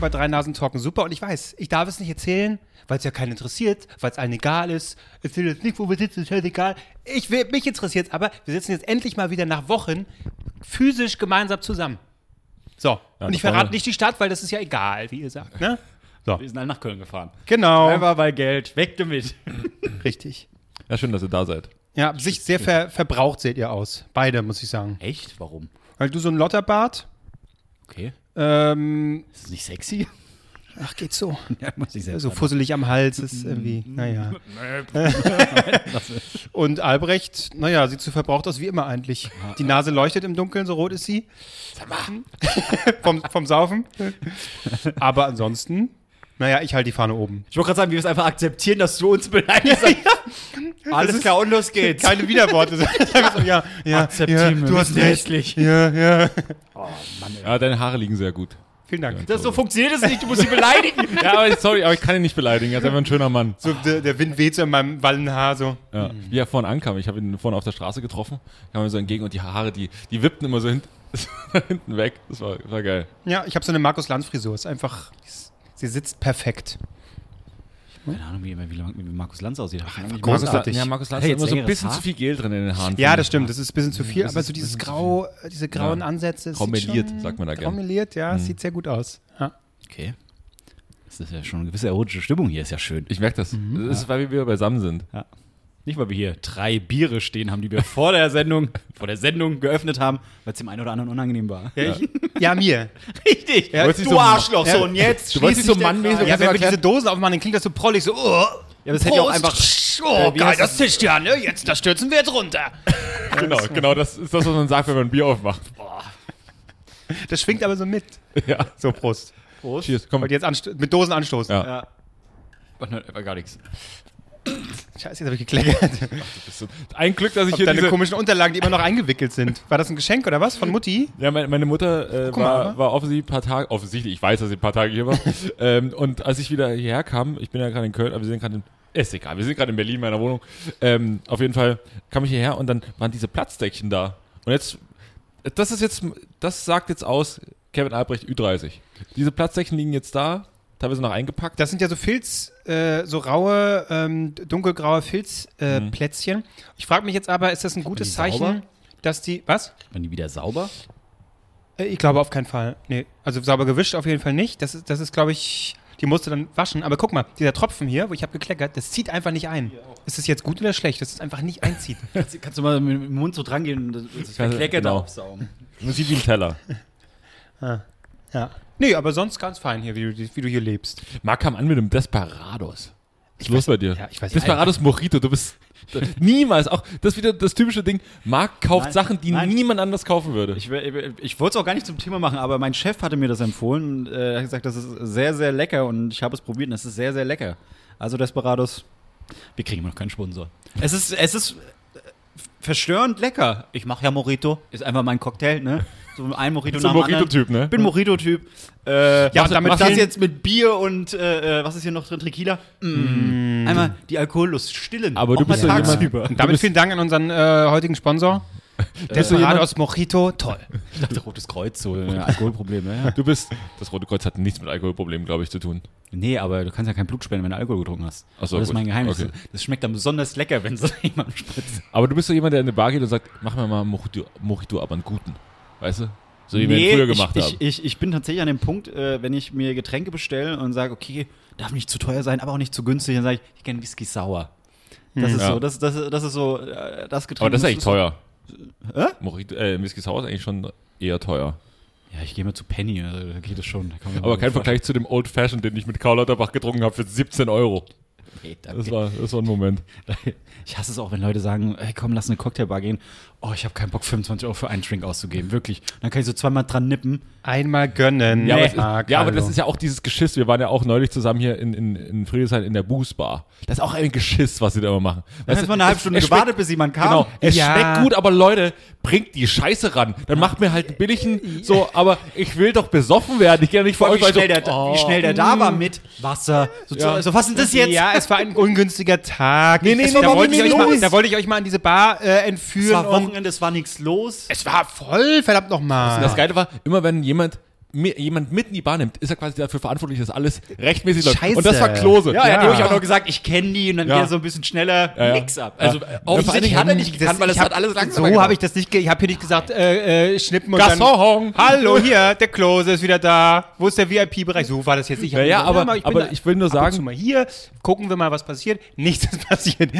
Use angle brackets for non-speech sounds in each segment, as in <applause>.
willkommen bei Drei Nasen Talken Super. Und ich weiß, ich darf es nicht erzählen, weil es ja keinen interessiert, weil es allen egal ist. Erzähl jetzt nicht, wo wir sitzen, ist halt egal. Ich will, mich interessiert aber, wir sitzen jetzt endlich mal wieder nach Wochen physisch gemeinsam zusammen. So, und ich verrate nicht die Stadt, weil das ist ja egal, wie ihr sagt, ne? So, Wir sind alle nach Köln gefahren. genau. Einfach bei Geld. Weg damit. <laughs> Richtig. Ja, schön, dass ihr da seid. Ja, sich sehr ver verbraucht seht ihr aus. Beide, muss ich sagen. Echt? Warum? Weil du so ein Lotterbart, Okay. Ähm, Ist das nicht sexy? ach, geht so. <laughs> Ja, muss ich selbst So fusselig am Hals ist irgendwie, naja. <laughs> <laughs> Und Albrecht, naja, sieht so verbraucht aus wie immer eigentlich. Die Nase leuchtet im Dunkeln, so rot ist sie. vom, vom Saufen. Aber ansonsten, naja, ich halte die Fahne oben. Ich wollte gerade sagen, wir müssen einfach akzeptieren, dass du uns beleidigst. <laughs> Alles ist klar, und los geht's. Keine Widerworte. So, <laughs> ja, ja, Akzeptieren ja, wir, du hast recht. Ja, ja. Ja, deine Haare liegen sehr gut. Vielen Dank. Das, so funktioniert es nicht, du musst sie beleidigen. <laughs> Ja, aber sorry, aber ich kann ihn nicht beleidigen. Er ist einfach ein schöner Mann. So, der, der Wind weht so in meinem Wallenhaar so. Ja. Wie er vorhin ankam. Ich habe ihn vorhin auf der Straße getroffen, kam mir so entgegen und die Haare, die, die wippten immer so hint, hinten weg. Das war, war geil. Ja, ich habe so eine Markus-Lanz-Frisur. Ist einfach, sie sitzt perfekt. Keine Ahnung, wie, wie, wie Markus Lanz aussieht. Markus mal- Lanz- ja, Markus Lanz Hey, immer so ein bisschen Haar? zu viel Gel drin in den Haaren. Ja, das stimmt, das ist ein bisschen zu viel, das aber so dieses Grau, diese grauen Ja. Ansätze. Graumeliert, sagt man da gern. Graumeliert, ja, es sieht sehr gut aus. Ja. Okay. Das ist ja schon eine gewisse erotische Stimmung hier, ist ja schön. Ich merke das. Mhm. Das ist, weil wir wieder beisammen sind. Ja. Nicht, weil wir hier drei Biere stehen haben, die wir vor der Sendung, <laughs> vor der Sendung geöffnet haben, weil es dem einen oder anderen unangenehm war. Ja, ich, ja mir. Richtig. Ja, du so- Arschloch. Ja. So, und jetzt Du wolltest nicht so mannmäßig-. Ja, wenn wir diese Dosen aufmachen, dann klingt das so prollig, so, oh, Ja, aber es hätte ja auch Prost. einfach. oh, Äh, wie geil, das tischt ja, ne? Jetzt, das stürzen wir jetzt runter. <laughs> Genau, genau. Das ist das, was man sagt, wenn man ein Bier aufmacht. Das schwingt aber so mit. Ja. So, Prost. Prost. Cheers. Komm. Und jetzt mit Dosen anstoßen. Ja. Ja. Dann war gar nichts. Scheiße, jetzt habe ich gekleckert. Ein Glück, dass ich Ob hier deine diese... komischen Unterlagen, die immer noch eingewickelt sind. War das ein Geschenk oder was? Von Mutti? Ja, meine, meine Mutter äh, mal, war, war offensichtlich ein paar Tage, offensichtlich, ich weiß, dass sie ein paar Tage hier war. <laughs> ähm, und als ich wieder hierher kam, ich bin ja gerade in Köln, aber wir sind gerade in, ist egal, wir sind gerade in Berlin, in meiner Wohnung. Ähm, auf jeden Fall kam ich hierher und dann waren diese Platzdeckchen da. Und jetzt, das ist jetzt, das sagt jetzt aus, Kevin Albrecht Ü30. Diese Platzdeckchen liegen jetzt da, teilweise noch eingepackt. Das sind ja so Filz, äh, so raue, ähm, dunkelgraue Filzplätzchen. Äh, Mhm. Ich frage mich jetzt aber, ist das ein gutes Zeichen, sauber? dass die, was? Waren die wieder sauber? Äh, Ich glaube auf keinen Fall. Nee, also sauber gewischt auf jeden Fall nicht. Das ist, das ist glaube ich, die musst du dann waschen. Aber guck mal, dieser Tropfen hier, wo ich habe gekleckert, das zieht einfach nicht ein. Ist das jetzt gut oder schlecht, dass es einfach nicht einzieht? <laughs> Kannst, kannst du mal mit dem Mund so dran gehen und das, das verkleckert genau. aufsaugen? Man sieht wie ein Teller. ja. Nee, aber sonst ganz fein hier, wie du, wie du hier lebst. Marc kam an mit einem Desperados. Was ist los bei dir? ja, ich weiß- Desperados Mojito, du bist niemals, auch das ist wieder das typische Ding, Marc kauft Nein, Sachen, die nein. niemand anders kaufen würde. Ich, will- ich wollte es auch gar nicht zum Thema machen, aber mein Chef hatte mir das empfohlen und äh, hat gesagt, das ist sehr, sehr lecker und ich habe es probiert und es ist sehr, sehr lecker. Also Desperados, wir kriegen immer noch keinen Sponsor. Es ist, es ist verstörend lecker. Ich mache ja Mojito, ist einfach mein Cocktail, ne? So ein <laughs> Mojito So nach ein dem anderen. Mojito-Typ, ne? Bin Mojito-Typ. Äh, ja, und damit das vielen- jetzt mit Bier und äh, äh, was ist hier noch drin? Tequila? Mm. Einmal die Alkohollust stillen. Aber Auch du bist ja tagsüber. Und damit vielen Dank an unseren äh, heutigen Sponsor. Desperados Mojito, toll. <laughs> Ich dachte, Rotes Kreuz, so ein <laughs> Alkoholproblem. Ja. Du bist, das Rote Kreuz hat nichts mit Alkoholproblemen, glaube ich, zu tun. Nee, aber du kannst ja kein Blut spenden, wenn du Alkohol getrunken hast. Ach so, das ist gut. mein Geheimnis. Okay. Das schmeckt dann besonders lecker, wenn es <laughs> jemand spritzt. Aber du bist so jemand, der in eine Bar geht und sagt, mach mir mal einen Mojito, Mojito aber einen guten. Weißt du? So wie wir ihn früher gemacht ich, haben. Ich, ich, ich bin tatsächlich an dem Punkt, äh, wenn ich mir Getränke bestelle und sage, okay, darf nicht zu teuer sein, aber auch nicht zu günstig, dann sage ich, ich gerne Whisky sauer. Das ist Ja. so, das, das, das ist so äh, das Getränk. aber das ist eigentlich teuer. Hä? Mojito, äh, Whisky Sour ist eigentlich schon eher teuer. Ja, ich gehe mal zu Penny, also, da geht es schon. Aber kein Vergleich zu dem Old Fashioned, den ich mit Karl Lauterbach getrunken habe für 17 Euro. Nee, Das war, das war ein Moment. <laughs> Ich hasse es auch, wenn Leute sagen, ey, komm, lass in eine Cocktailbar gehen. Oh, ich habe keinen Bock, 25 Euro für einen Drink auszugeben. Wirklich. Dann kann ich so zweimal dran nippen. Einmal gönnen. Ja, aber, Nee. es ist, Ah, ja, aber das ist ja auch dieses Geschiss. Wir waren ja auch neulich zusammen hier in, in, in Friedrichshain in der Bußbar. Das ist auch ein Geschiss, was sie da immer machen. Dann Weißt hat man eine halbe Stunde gewartet, bis jemand kam. Genau, es Ja. schmeckt gut, aber Leute, bringt die Scheiße ran. Dann macht mir halt einen billigen, so, aber ich will doch besoffen werden. Ich gehe ja nicht Wie euch, weil schnell, so, der, oh, wie schnell der da war mit Wasser. So, Ja. so, was ist denn das jetzt? Ja, es war ein ungünstiger Tag. Nee, nee, Es- nee, da, nee, wollte nee, ich euch nee, mal, da wollte ich euch mal an diese Bar äh, entführen Es war und Wochenende, es war nichts los. Es war voll, verdammt nochmal. Das Geile war, immer wenn jemand jemand mit in die Bahn nimmt, ist er quasi dafür verantwortlich, dass alles rechtmäßig läuft. Scheiße. Und das war Klose. Ja, er hat Ja. nämlich auch noch gesagt, ich kenne die und dann Ja. geht er so ein bisschen schneller Ja, ja. nix ab. Also Ja. Ja, offensichtlich hat er nicht gekannt, weil ich hat alles langsam So habe ich das nicht, ge ich habe hier nicht gesagt, äh, äh, schnippen und dann, Gasson. hallo, <laughs> hier, der Klose ist wieder da. Wo ist der VIP-Bereich? So war das jetzt nicht. Ja, ja, aber- bin aber da ich will nur sagen- mal hier, gucken wir mal, was passiert. Nichts ist <laughs> passiert.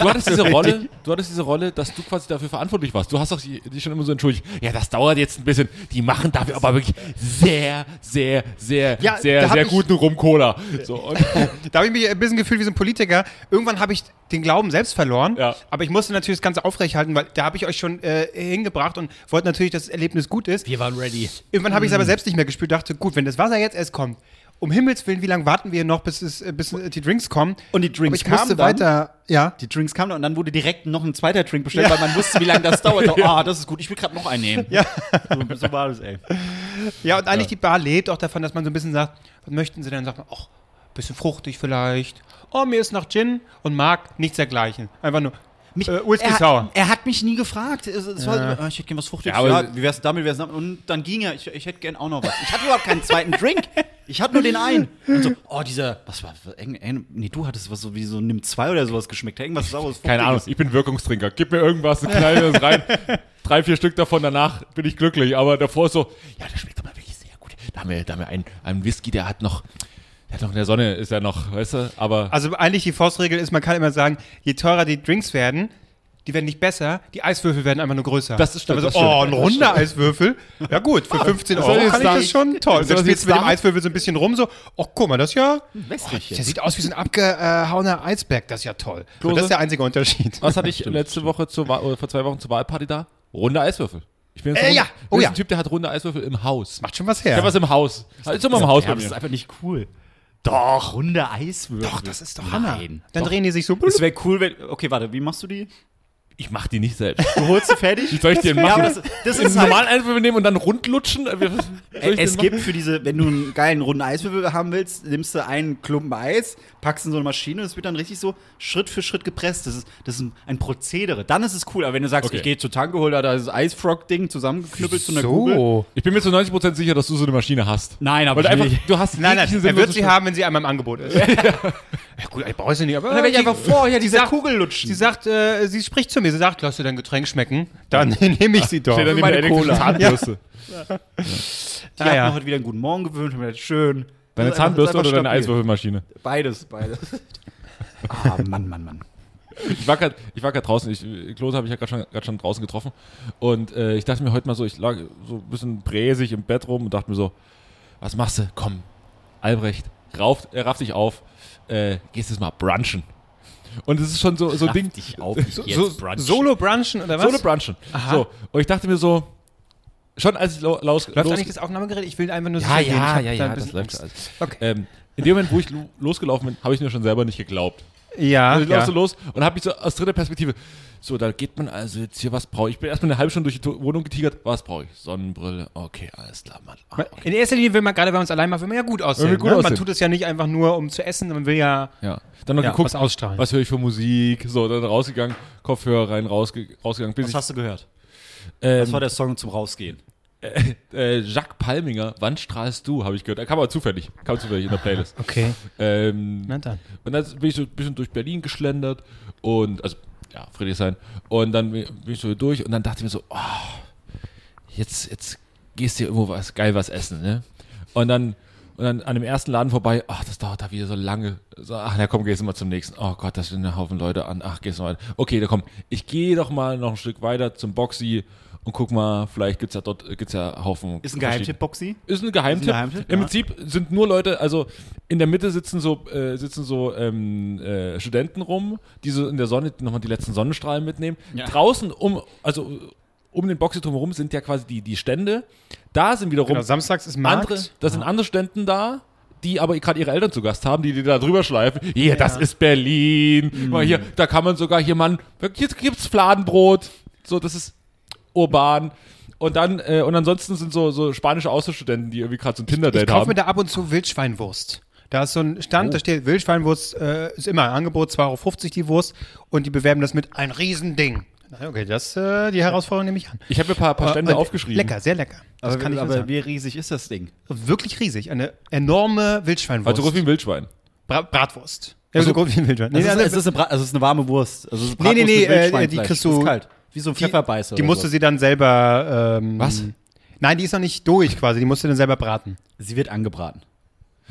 Du hattest diese Rolle, du hattest diese Rolle, dass du quasi dafür verantwortlich warst. Du hast doch dich schon immer so entschuldigt. Ja, das dauert jetzt ein bisschen. Die machen dafür aber wirklich sehr, sehr, sehr, Ja, sehr, sehr guten Rum-Cola. So, <laughs> Da habe ich mich ein bisschen gefühlt wie so ein Politiker. Irgendwann habe ich den Glauben selbst verloren, Ja. aber ich musste natürlich das Ganze aufrechthalten, weil da habe ich euch schon äh, hingebracht und wollte natürlich, dass das Erlebnis gut ist. Wir waren ready. Irgendwann habe ich es aber selbst nicht mehr gespürt, dachte, gut, wenn das Wasser jetzt erst kommt, um Himmels Willen, wie lange warten wir noch, bis, es, äh, bis äh, die Drinks kommen? Und die Drinks aber ich musste kamen dann? weiter, ja. Die Drinks kamen und dann wurde direkt noch ein zweiter Drink bestellt, weil man wusste, wie lange das dauert. <laughs> Ah, das ist gut, ich will gerade noch einen nehmen. Ja. So, so war das, ey. Ja, und eigentlich die Bar lebt auch davon, dass man so ein bisschen sagt, was möchten Sie denn? Sagt man, ach, bisschen fruchtig vielleicht. Oh, mir ist nach Gin und mag nichts dergleichen. Einfach nur Mich, äh, Whisky er, Sour. hat, er hat mich nie gefragt. Es, es war, ah, ich hätte gern was Fruchtiges. Ja, aber- Ja, wie wär's damit, wie wär's damit? Und dann ging er, ich, ich hätte gern auch noch was. Ich hatte überhaupt keinen zweiten Drink. Ich hatte nur den einen. Und so, oh, dieser, was war, nee, du hattest was so wie so Nimm zwei oder sowas geschmeckt. Irgendwas saueres, keine Ahnung, ich bin Wirkungstrinker. Gib mir irgendwas, ein kleines rein. Drei, vier Stück davon, danach bin ich glücklich. Aber davor ist so, ja, das schmeckt doch mal wirklich sehr gut. Da haben wir, da haben wir einen, einen Whisky, der hat noch, hat noch in der Sonne, ist ja noch, weißt du, aber Also eigentlich die Faustregel ist, man kann immer sagen, je teurer die Drinks werden, die werden nicht besser, die Eiswürfel werden einfach nur größer. Das ist stimmt, Aber das so, stimmt. oh, ein runder Eiswürfel. Ja gut, für 15 soll Euro kann ich da- das schon toll. Dann das spielst jetzt du mit dem Eiswürfel so ein bisschen rum, so, oh, guck mal, das ist ja, Wässrig der sieht aus wie so ein abgehauener Eisberg, das ist ja toll. Klose? Und das ist der einzige Unterschied. was hatte ich letzte Woche zur oder vor zwei Wochen zur Wahlparty da? Runde Eiswürfel. Ich bin jetzt Äh, ein- ja. ich bin Oh jetzt ja. ein Typ, der hat runde Eiswürfel im Haus. Macht schon was Ich her. habe was im Haus. Ist immer im Haus Ja, bei das ist einfach nicht cool. Doch. Runde Eiswürfel. Doch, das ist doch Hammer. Nein. Dann Doch. drehen die sich so. Es wäre cool, wenn. Okay, warte, wie machst du die? Ich mach die nicht selbst. Du holst sie fertig? Wie <laughs> soll ich die denn Ja, machen? aber das, das ist halt, normalen Eiswürfel nehmen und dann rundlutschen? Es gibt für diese, wenn du einen geilen runden Eiswürfel haben willst, nimmst du einen Klumpen Eis, packst in so eine Maschine und es wird dann richtig so Schritt für Schritt gepresst. Das ist, das ist ein- Prozedere. Dann ist es cool. Aber wenn du sagst, Okay. ich gehe zur Tanke, hol da das Eisfrog-Ding zusammengeknüppelt zu einer Kugel. So. Ich bin mir zu 90% sicher, dass du so eine Maschine hast. Nein, aber Weil du einfach, du hast Nein, nein, er wird sie haben, wenn sie einmal im Angebot ist. <laughs> <laughs> ja gut, ich brauche sie nicht, aber Dann werde ich einfach vorher diese sagt- Kugel lutschen. Sie sagt, äh, sie spricht zu mir, sie sagt, lass dir dein Getränk schmecken, dann <laughs> nehme ich sie doch. Steht dann meine Cola. <laughs> Zahnbürste. Die Ah, hat ja. noch heute wieder einen guten Morgen gewünscht und mir das schön. Deine Zahnbürste oder deine. Eiswürfelmaschine? Beides, beides. <laughs> Ah, Mann, Mann, Mann. Ich war gerade ich war grad draußen, ich, Klose habe ich ja gerade schon, grad schon draußen getroffen und äh, ich dachte mir heute mal so, ich lag so ein bisschen bräsig im Bett rum und dachte mir so, was machst du? Komm, Albrecht, rauf, er rafft dich auf, äh, gehst jetzt mal brunchen. Und es ist schon so, so ein Ding. dich auf, ich so, so, jetzt brunchen. Solo brunchen oder was? Solo brunchen. So, und ich dachte mir so, schon als ich lo, los, Läuft los, eigentlich das Aufnahmegerät? Ich will einfach nur Ja. Ich ja, ja, da ja, ein das bisschen läuft alles. Okay. Ähm, in dem Moment, wo ich lo losgelaufen bin, habe ich mir schon selber nicht geglaubt. Ja, Also ich ja. lauf so los und habe mich so aus dritter Perspektive. So, da geht man also jetzt hier, was brauche ich? Ich bin erstmal eine halbe Stunde durch die Wohnung getigert. Was brauche ich? Sonnenbrille. Okay, alles klar, Mann. Ah, okay. In erster Linie will man gerade bei uns allein mal, will man ja gut aussehen. Man gut ne? Man aussehen. tut es ja nicht einfach nur, um zu essen, man will ja, Ja. Dann noch ja geguckt, was ausstrahlen. was höre ich für Musik. So, dann rausgegangen, Kopfhörer rein, rausge rausgegangen. Was ich, hast du gehört? ähm, Das war der Song zum Rausgehen. <laughs> äh, Jacques Palminger, Wann strahlst du, habe ich gehört. Er kam aber zufällig. Kam zufällig in der Playlist. Okay, Ähm, na dann. Und dann bin ich so ein bisschen durch Berlin geschlendert und, also, ja, Friedrichshain. Und dann bin ich so durch und dann dachte ich mir so, oh, jetzt, jetzt gehst du hier irgendwo was, geil was essen, ne? Und dann, und dann an dem ersten Laden vorbei, ach, das dauert da wieder so lange. So, ach, na komm, gehst du mal zum nächsten. Oh Gott, da sind ein Haufen Leute an. Ach, gehst du mal. Okay, dann komm, ich gehe doch mal noch ein Stück weiter zum Boxy und guck mal, vielleicht gibt's ja dort, gibt's ja Haufen. Ist ein Geheimtipp, Boxy? Ist ein Geheimtipp. Ist ein Geheimtipp, Im ja. Prinzip sind nur Leute, also in der Mitte sitzen so, äh, sitzen so ähm, äh, Studenten rum, die so in der Sonne nochmal die letzten Sonnenstrahlen mitnehmen. Ja. Draußen um, also um den Boxeturm herum sind ja quasi die, die Stände. Da sind wiederum Genau, samstags ist Markt. andere, da sind andere Ständen da, die aber gerade ihre Eltern zu Gast haben, die die da drüber schleifen. Hier, das ist Berlin. Mal hier, da kann man sogar hier, Mann, hier gibt's Fladenbrot. So, das ist urban. Und dann, äh, und ansonsten sind so, so spanische Austauschstudenten, die irgendwie gerade so ein Ich Tinder-Date kaufe haben. mir da ab und zu Wildschweinwurst. Da ist so ein Stand, da steht Wildschweinwurst, äh, ist immer ein Angebot, 2,50 Euro die Wurst und die bewerben das mit ein Riesending. Okay, das, äh, die Herausforderung nehme ich an. Ich habe mir ein paar, paar Stände Äh, aufgeschrieben. Lecker, sehr lecker. Das aber kann ich aber wie riesig ist das Ding? Wirklich riesig. Eine enorme Wildschweinwurst. Also groß wie ein Wildschwein. Bra Bratwurst. Ja, so groß wie ein Wildschwein. Es Nee, ist, nee, es, ist eine Bra also es ist eine warme Wurst. Also es ist Nee, nee, Bratwurst nee, mit äh, die kriegst du- Ist kalt. Wie so ein Pfefferbeißer die oder musste so. sie dann selber. Ähm, Was? Nein, die ist noch nicht durch quasi. Die musste dann selber braten. Sie wird angebraten.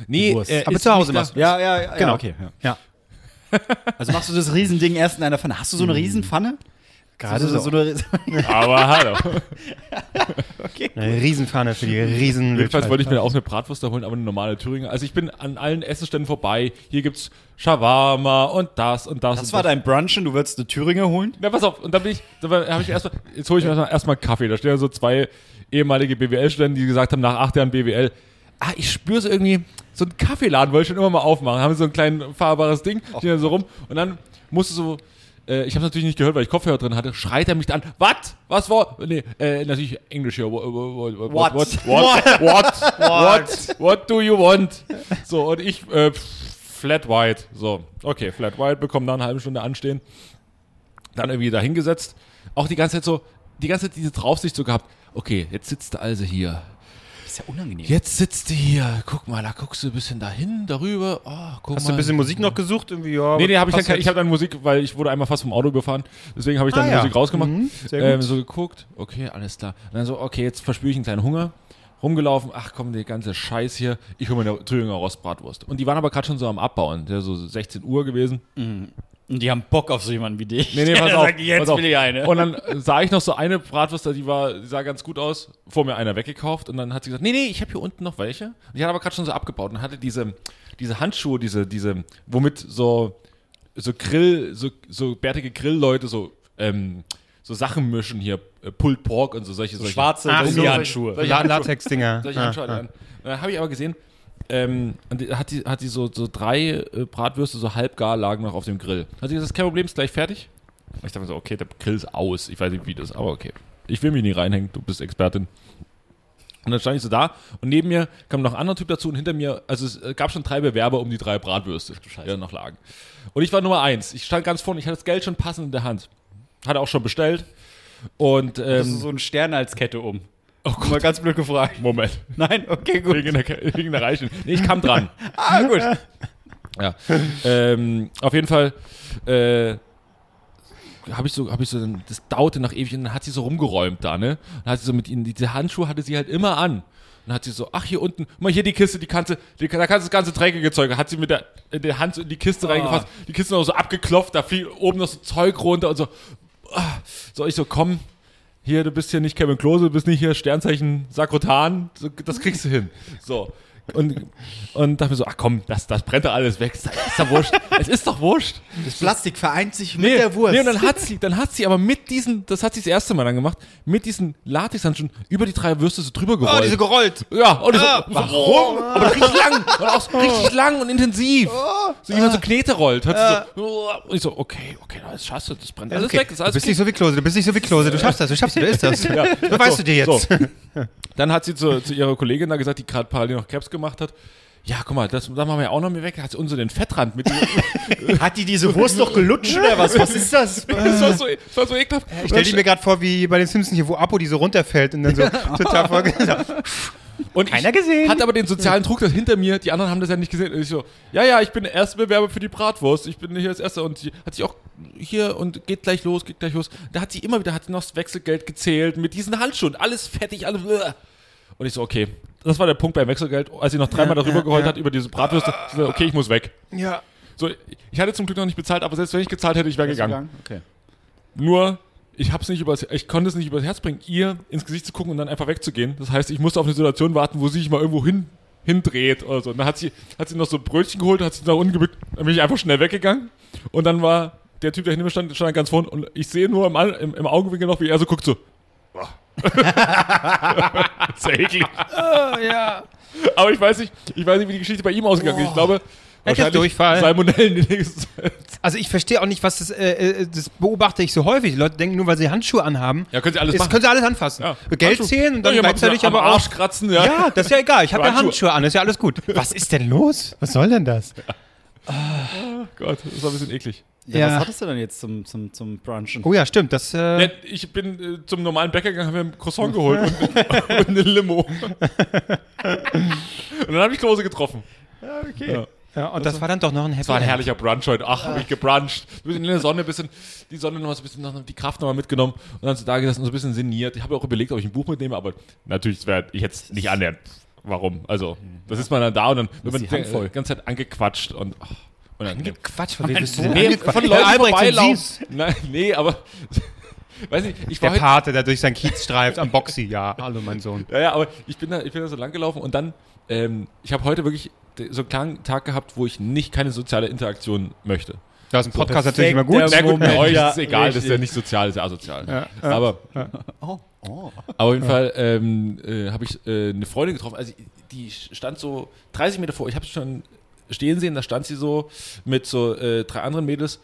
Nee, äh, Aber zu Hause machst du Ja, ja, ja. Genau. Okay, ja. Ja. Also machst du das Riesending erst in einer Pfanne. Hast du so eine Riesenpfanne? Gerade so, so. so. <laughs> Aber hallo. <laughs> Eine Riesenpfanne für die riesen Jedenfalls wollte ich mir auch eine Bratwurst da holen, aber eine normale Thüringer. Also ich bin an allen Essensständen vorbei. Hier gibt's Shawarma und das und das. das und war dein Brunchen, du würdest eine Thüringer holen? Na, pass auf, und dann bin ich, da habe ich erstmal, jetzt hole ich mir erstmal erstmal Kaffee. Da stehen ja so zwei ehemalige BWL-Studenten, die gesagt haben, nach acht Jahren BWL, ah, ich spüre so irgendwie, so einen Kaffeeladen wollte ich schon immer mal aufmachen. Haben so ein kleines fahrbares Ding, stehen da so rum. Und dann musste so, äh, ich habe natürlich nicht gehört, weil ich Kopfhörer drin hatte, schreit er mich an, was? Was war? Nee, äh, natürlich Englisch hier. What? What? What? <laughs> What? What? What? What? What do you want? So, und ich, äh, Flat White. So, okay, Flat White, bekommen da eine halbe Stunde anstehen dann irgendwie da hingesetzt. Auch die ganze Zeit so, die ganze Zeit diese Draufsicht so gehabt. Okay, jetzt sitzt du also hier. Ist ja unangenehm. Jetzt sitzt du hier. Guck mal, da guckst du ein bisschen dahin, darüber. Oh, guck Hast mal. du ein bisschen Musik noch gesucht? Irgendwie, ja, Nee, nee, hab ich, dann, jetzt. ich habe dann Musik, weil ich wurde einmal fast vom Auto überfahren. Deswegen habe ich dann Ah, die ja. Musik rausgemacht. Mhm, sehr ähm, so geguckt. Okay, alles klar. Und dann so, okay, jetzt verspüre ich einen kleinen Hunger. Rumgelaufen, ach komm, der ganze Scheiß hier. Ich hole mir eine Thüringer Rostbratwurst. Und die waren aber gerade schon so am Abbauen. Der so 16 Uhr gewesen. Und die haben Bock auf so jemanden wie dich. Nee, nee, <laughs> pass auf. jetzt pass auf. will ich eine. Und dann sah ich noch so eine Bratwurst, die war, die sah ganz gut aus, vor mir einer weggekauft und dann hat sie gesagt, nee, nee, ich habe hier unten noch welche. Und die hat aber gerade schon so abgebaut und hatte diese, diese Handschuhe, diese, diese, womit so, so Grill, so, so bärtige Grillleute so, ähm, so Sachen mischen hier, äh, Pulled Pork und so solche, solche Schwarze Ach so, Gummihandschuhe. solche La Handschuhe. Latex-Dinger. solche Ah, Handschuhe ah. an. Dann habe ich aber gesehen, ähm, hat die, hat die so, so drei äh, Bratwürste, so halb gar lagen noch auf dem Grill. Hat sie gesagt, das ist kein Problem, ist gleich fertig. Ich dachte mir so, okay, der Grill ist aus. Ich weiß nicht, wie das, aber okay. Ich will mich nicht reinhängen, du bist Expertin. Und dann stand ich so da und neben mir kam noch ein anderer Typ dazu und hinter mir, also es äh, gab schon drei Bewerber um die drei Bratwürste, die da noch lagen. Und ich war Nummer eins. Ich stand ganz vorne, ich hatte das Geld schon passend in der Hand. Hatte auch schon bestellt. Und ähm, du so einen Stern als Kette um? Oh Mal Gott, ganz blöd gefragt. Moment. Nein, okay, gut. Wegen der, wegen der Reichen. Nee, ich kam dran. <laughs> Ah, gut. <laughs> Ja. ähm, auf jeden Fall äh, habe ich so, habe ich so, das dauerte nach ewig und dann hat sie so rumgeräumt da, ne? Und hat sie so mit ihnen, diese Handschuhe hatte sie halt immer an. Und dann hat sie so, ach hier unten, mal hier die Kiste, die kannst du, die, da kannst du das ganze dreckige Zeug, hat sie mit der, in der Hand so in die Kiste reingefasst, die Kiste noch so abgeklopft, da fiel oben noch so Zeug runter und so, ah, so ich so, komm, hier, du bist hier nicht Kevin Klose, du bist nicht hier Sternzeichen Sakrotan, das kriegst du hin. So. Und, und dachte mir so, ach komm, das, das brennt doch alles weg. Ist doch wurscht. es ist doch wurscht. Das Plastik vereint sich Nee, nee, und dann hat sie, dann hat sie aber mit diesen, das hat sie das erste Mal dann gemacht, mit diesen Latexhandschuhen über die drei Würste so drüber gerollt. Oh, diese gerollt. ja, und ich Ah, so, warum? Aber richtig lang. Und auch so richtig lang und intensiv. So wie man so Knete rollt. Hat sie so, und ich so, okay, okay, das schaffst du, das brennt alles Okay. weg. Das ist Du alles bist nicht so wie Klose, du bist nicht so wie Klose, du schaffst das, du schaffst das, du isst das. <laughs> Ja. Das weißt du dir jetzt. So. Dann hat sie zu, zu ihrer Kollegin da gesagt, die gerade parallel noch Krebs gemacht hat. Ja, guck mal, das, da machen wir ja auch noch mehr weg. Da hat sie uns so den Fettrand mit. <laughs> <laughs> Hat die diese Wurst doch gelutscht oder was? Was ist das? <laughs> das, war so, das war so ekelhaft. Ich stell die mir gerade vor, wie bei den Simpsons hier, wo Apo die so runterfällt und dann so total voll. und Keiner gesehen. Hatte aber den sozialen Druck, dass hinter mir, die anderen haben das ja nicht gesehen. Und ich so, ja, ja, ich bin der erste Bewerber für die Bratwurst. Ich bin hier als Erster. Und sie hat sich auch hier und geht gleich los, geht gleich los. Da hat sie immer wieder, hat sie noch das Wechselgeld gezählt mit diesen Handschuhen. Alles fettig, alles. Und ich so, okay. Das war der Punkt beim Wechselgeld, als sie noch dreimal darüber geheult hat über diese Bratwürste. Okay, ich muss weg. Ja. So, ich hatte zum Glück noch nicht bezahlt, aber selbst wenn ich gezahlt hätte, ich wäre gegangen. Okay. Nur, ich hab's nicht übers, ich konnte es nicht übers Herz bringen, ihr ins Gesicht zu gucken und dann einfach wegzugehen. Das heißt, ich musste auf eine Situation warten, wo sie sich mal irgendwo hin, hindreht oder so. Und dann hat sie, hat sie noch so Brötchen geholt, hat sie nach unten gebückt, dann bin ich einfach schnell weggegangen. Und dann war der Typ, der hinter mir stand, stand ganz vorne und ich sehe nur im, im, im Augenwinkel noch, wie er so guckt, so. Boah. <laughs> Sehr eklig. Oh, ja. Aber ich weiß nicht, ich weiß nicht, wie die Geschichte bei ihm ausgegangen ist. Ich glaube, wahrscheinlich Durchfall. Salmonellen. Also ich verstehe auch nicht, was das, äh, äh, das beobachte ich so häufig. Die Leute denken nur, weil sie Handschuhe anhaben, Ja, können sie alles ist, machen. können sie alles anfassen. Ja. Geld Handschuhe. zählen und Ja, dann mal gleichzeitig aber Arsch kratzen, ja. Ja, das ist ja egal. Ich habe ja Handschuhe. Handschuhe an, ist ja alles gut. Was ist denn los? Was soll denn das? Gott, das war ein bisschen eklig. Ja, Ja. Was hattest du denn jetzt zum, zum, zum Brunchen? Oh ja, stimmt. Das, äh, Ja, Ich bin äh, zum normalen Bäcker gegangen, habe mir ein Croissant geholt und, <laughs> und eine Limo. <laughs> und dann habe ich Klose getroffen. okay. Ja. ja, und das war dann doch noch ein Happy Es war ein herrlicher Brunch heute. Ach, habe ich gebruncht. Ein bisschen in der Sonne, ein bisschen, die Sonne noch mal so ein bisschen, noch die Kraft noch mal mitgenommen und dann so da gesessen und so ein bisschen sinniert. Ich habe auch überlegt, ob ich ein Buch mitnehme, aber natürlich, das wäre ich jetzt nicht annähernd. Warum? Also, das ist man dann da und dann wird man die Hand voll. ganze Zeit angequatscht und ach, unangenehm. Quatsch, von wem bist du denn Nee, angequatscht? von Leuten vorbeilaufen. Nein, nee, aber <laughs> weiß nicht, ich war Der Pate, der durch sein Kiez streift am Boxy. Ja, hallo, mein Sohn. ja, ja, aber ich bin da, ich bin da so lang gelaufen und dann, ähm, ich habe heute wirklich so einen kleinen Tag gehabt, wo ich nicht keine soziale Interaktion möchte. Da ist ein Podcast natürlich immer gut. Sehr gut, bei euch ja, ist es egal, das ist ja richtig. nicht sozial, das ist ja asozial. Ja, aber, Oh, oh. aber auf jeden Fall ähm, äh, habe ich äh, eine Freundin getroffen, also die stand so 30 Meter vor, ich habe sie schon stehen sehen, da stand sie so mit so äh, drei anderen Mädels.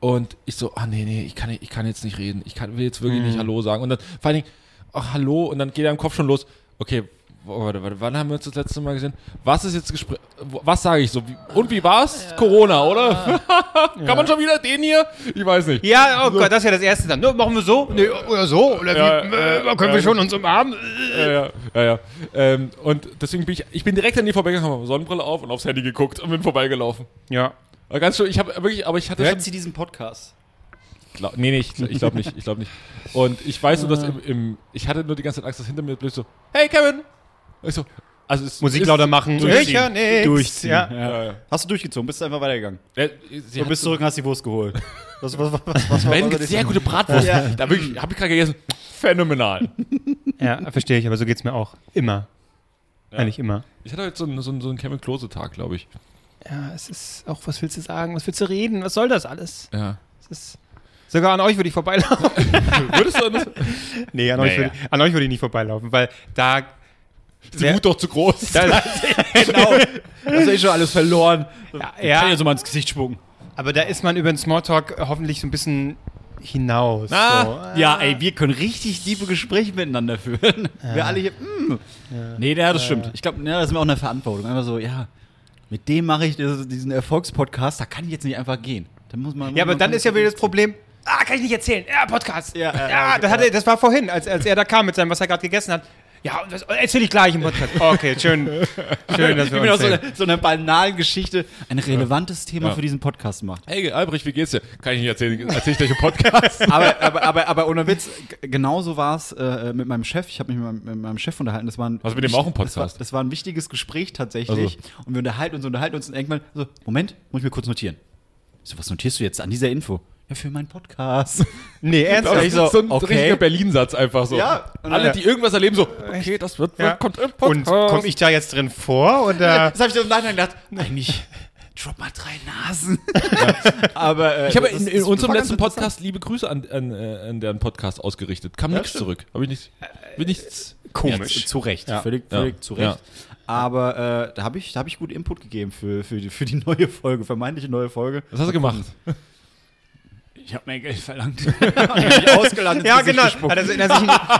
Und ich so, ah nee, nee, ich kann, ich kann jetzt nicht reden, ich kann, will jetzt wirklich nicht Hallo sagen. Und dann vor allen Dingen, ach Hallo. Und dann geht er im Kopf schon los, okay, warte, warte, wann haben wir uns das letzte Mal gesehen? Was ist jetzt Gespräch, was sage ich so, wie, und wie war's? Corona, oder? <laughs> kann man schon wieder den hier? Ich weiß nicht. Ja, oh Gott, das ist ja das Erste dann. Ne, machen wir so? Nee, oder so? Oder Ja, wie? äh, Äh, können wir ja. schon uns umarmen? Ja, ja, ja. ja. Ähm, und deswegen bin ich, ich bin direkt an die vorbeigegangen, habe Sonnenbrille auf und aufs Handy geguckt und bin vorbeigelaufen. Ja. Aber ganz schön, ich habe wirklich, aber ich hatte Hört schon, sie diesen Podcast? glaub, nee, nee, ich, ich glaube nicht, ich glaube nicht. Und ich weiß nur, dass im, im, ich hatte nur die ganze Zeit Angst, dass hinter mir blöd so, hey Kevin! Ich so, also es Musik ist, lauter machen. Durchziehen. Nichts. Durchziehen. Ja. Ja, ja. Hast du durchgezogen? Bist du einfach weitergegangen? Äh, Sie Du hat bist zurück und hast die Wurst geholt. <laughs> Was, was, was, was, was war das? gibt's sehr gute Bratwurst. Ja. Da wirklich, habe ich gerade gegessen. Phänomenal. <laughs> ja, verstehe ich, aber so geht's mir auch. Immer. Ja. Eigentlich immer. Ich hatte heute so einen, so einen, so einen Kevin Klose-Tag, glaube ich. Ja, es ist auch, was willst du sagen? Was willst du reden? Was soll das alles? Ja. Es ist, sogar an euch würde ich vorbeilaufen. <laughs> Würdest du an das? nee, an, euch Naja. würde, an euch würde ich nicht vorbeilaufen, weil da. Die Wer- Wut doch zu groß. <laughs> da genau. Das ist eh schon alles verloren. ja, Ich kann ja, so mal ins Gesicht spucken. aber da ist man über den Smalltalk hoffentlich so ein bisschen hinaus. Ah, so. Ja, ey, wir können richtig tiefe Gespräche miteinander führen. <laughs> Wir alle hier. Mm. Nee, ja, das stimmt. Ich glaube, ja, das ist mir auch eine Verantwortung. Einfach so, ja, mit dem mache ich das- diesen Erfolgspodcast, da kann ich jetzt nicht einfach gehen. Da muss man, Ja, aber muss dann ist ja wieder das Problem. Ah, kann ich nicht erzählen. Ja, Podcast. Ja, ja, ja, ja, das, hatte, das war vorhin, als, als er da kam mit seinem, was er gerade gegessen hat. Ja, das erzähle ich gleich im Podcast. Okay, schön. Schön, dass <laughs> wir uns so eine, so einer banalen Geschichte ein relevantes Thema Ja. für diesen Podcast macht. Hey, Albrecht, wie geht's dir? Kann ich nicht erzählen. Erzähl ich gleich im Podcast. <laughs> aber, aber, aber, aber ohne Witz, genauso war es äh, mit meinem Chef. Ich habe mich mit meinem, mit meinem Chef unterhalten. Das war ein, du mit dem auch einen Podcast? Das war, das war ein wichtiges Gespräch tatsächlich. Und wir unterhalten uns, unterhalten uns und irgendwann so, Moment, muss ich mir kurz notieren. So, was notierst du jetzt an dieser Info? Ja, für meinen Podcast. <laughs> Nee, ernsthaft. ich so, ist so ein okay. richtiger Berlin-Satz einfach so. Ja, und Alle, dann- die irgendwas erleben, so, okay, das wird, Ja. kommt im Und Podcast. komme ich da jetzt drin vor? Oder? Das habe ich so im Nachhinein gedacht, eigentlich, drop mal drei Nasen. <laughs> Aber äh, Ich habe in, in unserem letzten. Podcast liebe Grüße an, an, äh, an deren Podcast ausgerichtet. Kam nichts stimmt. zurück. Habe ich nicht, bin nichts. Komisch. Ja, zu, Recht, Ja. völlig, Ja. völlig zu Recht. Aber äh, da habe ich, da hab ich gut Input gegeben für, für, die, für die neue Folge, vermeintliche neue Folge. Was hast du gemacht? <laughs> Ich habe mehr Geld verlangt. <laughs> ich ausgeladen. Ja, genau. Hat er so in der,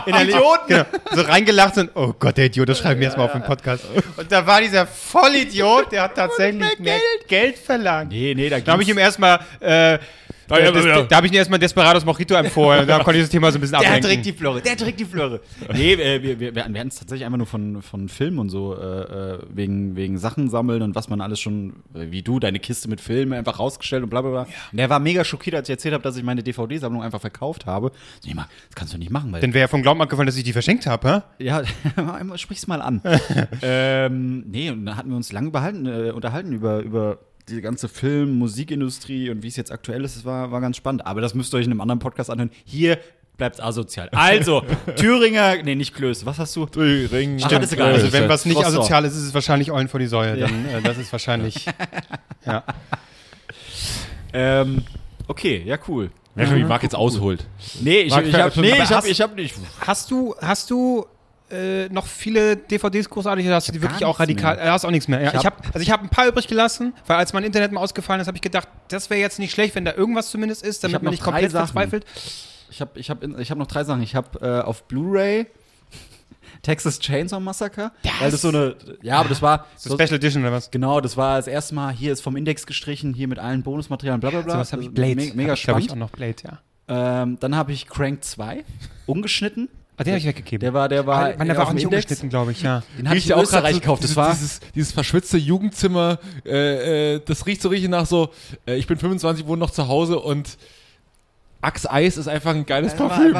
in, der <laughs> Idioten. Genau, so reingelacht und, oh Gott, der Idiot, das schreiben wir erstmal auf den Podcast. Und da war dieser Vollidiot, der hat tatsächlich mehr Geld, verlangt. Nee, nee, da Da habe ich ihm erstmal, äh, Ah, ja, ja. da habe ich ihm erstmal Desperados Mojito empfohlen. Da konnte ich das Thema so ein bisschen Der ablenken. trägt die Flöre, der trägt die Flöre. nee, äh, wir, wir, wir hatten es tatsächlich einfach nur von, von Filmen und so, äh, äh, wegen, wegen Sachen sammeln und was man alles schon, äh, wie du, deine Kiste mit Filmen einfach rausgestellt und bla bla bla. Und der war mega schockiert, als ich erzählt habe, dass ich meine DVD-Sammlung einfach verkauft habe. So, nee, mal, das kannst du nicht machen, weil Dann wäre ja vom Glauben abgefallen, dass ich die verschenkt habe, hä? Ja, <laughs> einmal sprich's mal an. <laughs> ähm, nee, und dann hatten wir uns lange behalten, äh, unterhalten über, über die ganze Film-, Musikindustrie und wie es jetzt aktuell ist. War, war ganz spannend. Aber das müsst ihr euch in einem anderen Podcast anhören. Hier bleibt's asozial. Also, <laughs> Thüringer, nee, nicht Klöß. Was hast du? Ring. Ach, das ist egal. Also wenn was nicht Rostock. asozial ist, ist es wahrscheinlich Eulen vor die Säue. Ja. Dann, äh, das ist wahrscheinlich, <laughs> ja. Ähm, okay, ja, cool. Ja, wie Marc jetzt ausholt. Nee, ich, ich hab, Fer- nee, ich hab, ich hab nicht. Hast du, hast du äh, noch viele DVDs großartig oder hast du die wirklich auch radikal? mehr. Äh, hast auch nichts mehr. Ja, Ich ich habe also ich habe ein paar übrig gelassen, weil als mein Internet mal ausgefallen ist, habe ich gedacht, das wäre jetzt nicht schlecht, wenn da irgendwas zumindest ist, damit hab man nicht komplett Sachen. verzweifelt. Ich habe ich hab, ich hab noch drei Sachen. Ich habe äh, auf Blu-ray Texas Chainsaw Massacre. Weil das so eine, ja, aber das war, So Special Edition oder was? genau, das war das erste Mal, hier ist vom Index gestrichen, hier mit allen Bonusmaterialien, bla bla bla. So was habe ich Blade. Me mega Hab ich, glaub ich, spannend. auch noch Blade, ja. Ähm, dann habe ich Crank 2, ungeschnitten. Ah, den habe ich weggegeben. Der war, der war, Ah, Mann, der war auch nicht Index. umgeschnitten, glaube ich, ja. Den hatte ich in auch Österreich so gekauft. Das dieses, war, dieses, dieses verschwitzte Jugendzimmer. Äh, äh, das riecht so richtig nach so. Äh, ich bin 25, wohne noch zu Hause und Axe Eis ist einfach ein geiles Parfüm.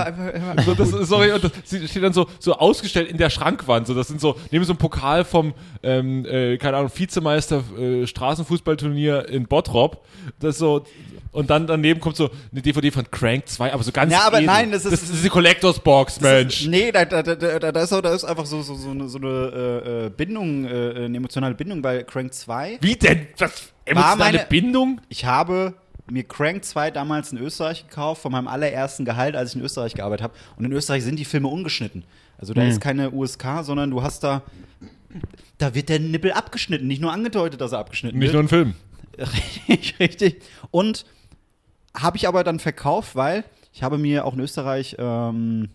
So, das ist, sorry, und das steht dann so, so ausgestellt in der Schrankwand. So, das sind so, neben so einem Pokal vom, ähm, äh, keine Ahnung, Vizemeister äh, Straßenfußballturnier in Bottrop. Das ist so, und dann daneben kommt so eine DVD von Crank 2, aber so ganz Ja, aber edel. nein, das ist- das ist die Collectors Box, Mensch. Nee, da, da, da, da, da, ist, auch- da ist einfach so, so, so eine, so eine äh, äh, Bindung, äh, eine emotionale Bindung bei Crank 2. Wie denn? Was? Emotionale meine- Bindung? Ich habe mir Crank 2 damals in Österreich gekauft, von meinem allerersten Gehalt, als ich in Österreich gearbeitet habe. Und in Österreich sind die Filme ungeschnitten. Also da ist keine USK, sondern du hast da. Da wird der Nippel abgeschnitten, nicht nur angedeutet, dass er abgeschnitten Nicht wird. nur ein Film. Richtig, <laughs> richtig. Und habe ich aber dann verkauft, weil ich habe mir auch in Österreich, ähm,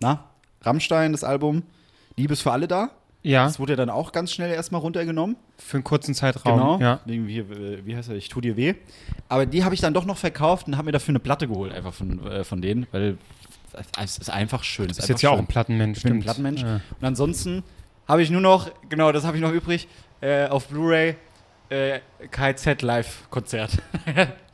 na, Rammstein, das Album Liebe ist für alle da. Ja, Das wurde dann auch ganz schnell erstmal runtergenommen. für einen kurzen Zeitraum. Ja. Irgendwie, äh, wie heißt er? Ich tu dir weh. Aber die habe ich dann doch noch verkauft und habe mir dafür eine Platte geholt, einfach von, äh, von denen, weil es ist einfach schön. Es Ist jetzt ja auch ein Plattenmensch. ich bin ein. Plattenmensch. Ja. Und ansonsten habe ich nur noch, genau, das habe ich noch übrig, äh, auf Blu-ray äh, KZ Live-Konzert.